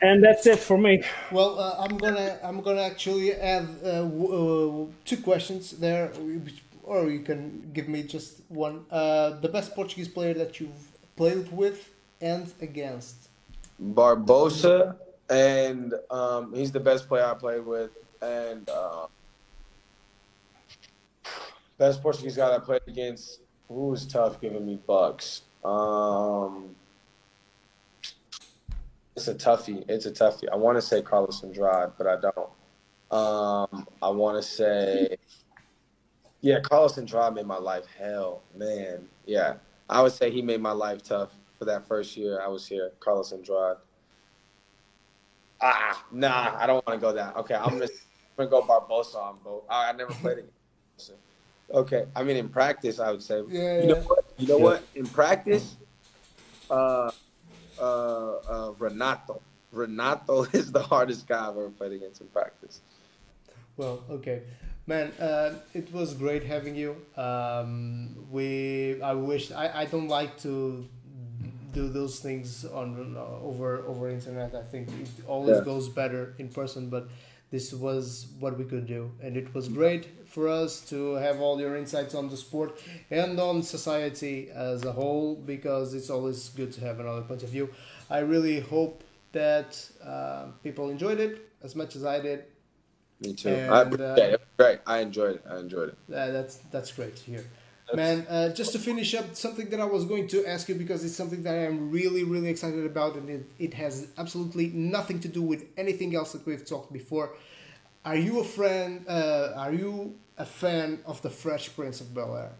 B: And that's it for me.
A: Well, uh, I'm gonna I'm gonna actually add uh, uh, two questions there, or you can give me just one. Uh, the best Portuguese player that you've played with and against.
C: Barbosa, and um, he's the best player I played with, and uh, best Portuguese guy I played against. Who was tough giving me bucks? Um, it's a toughie. It's a toughie. I want to say Carlos Andrade, but I don't. Um, I want to say, yeah, Carlos Andrade made my life hell, man. Yeah, I would say he made my life tough for that first year I was here. Carlos Andrade. Ah, nah, I don't want to go that. Okay, I'm gonna, I'm gonna go Barbosa on both. I, I never played against. Okay, I mean in practice, I would say.
A: Yeah,
C: You know
A: yeah.
C: what? You know
B: Yeah.
C: what? In practice, uh, uh, uh, Renato. Renato is the hardest guy I've ever played against in practice.
A: Well, okay, man. Uh, it was great having you. Um, we I wish I, I don't like to do those things on uh, over over internet. I think it always
C: Yeah.
A: goes better in person. But this was what we could do, and it was great for us to have all your insights on the sport and on society as a whole. Because it's always good to have another point of view. I really hope that uh, people enjoyed it as much as I did.
C: Me too.
A: And,
C: I
A: uh,
C: appreciate it. It great. I enjoyed it. I enjoyed it.
A: Uh, that's that's great to hear, man. Uh, just to finish up, something that I was going to ask you because it's something that I am really really excited about, and it, it has absolutely nothing to do with anything else that we've talked before. Are you a friend? Uh, are you a fan of the Fresh Prince of Bel Air?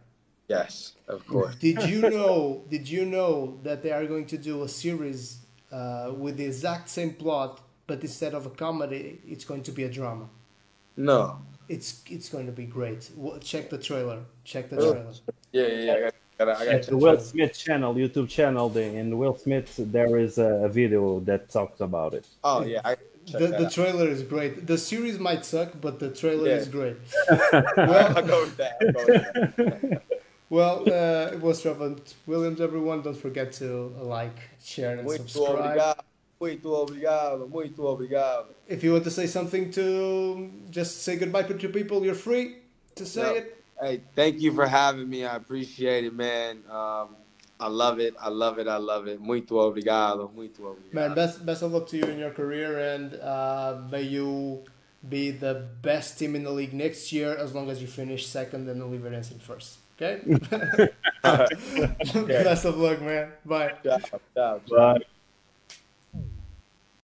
C: Yes, of course.
A: Did you know? did you know that they are going to do a series uh, with the exact same plot, but instead of a comedy, it's going to be a drama.
C: No.
A: It's it's going to be great. Check the trailer. Check the
C: Oh.
A: trailer.
C: Yeah, yeah, yeah. I got, I got, I
B: At
C: got
B: the Will Smith channel, YouTube channel, the, in Will Smith, there is a, a video that talks about it.
C: Oh yeah, I
A: The, the
C: out.
A: trailer is great. The series might suck, but the trailer
C: Yeah.
A: is great.
C: I'll go with that. I'll go with that.
A: Well, uh, it was Travante Williams, everyone. Don't forget to like, share, and
C: Muito
A: subscribe.
C: obrigado. Muito obrigado. Muito obrigado.
A: If you want to say something to just say goodbye to people, you're free to say
C: Yeah.
A: it.
C: Hey, thank you for having me. I appreciate it, man. Um, I love it. I love it. I love it. Muito obrigado. Muito obrigado.
A: Man, best best of luck to you in your career, and uh, may you be the best team in the league next year, as long as you finish second and Oliveirense in first. Okay. best of luck, man. Bye.
C: Ciao, ciao, ciao.
B: Bye.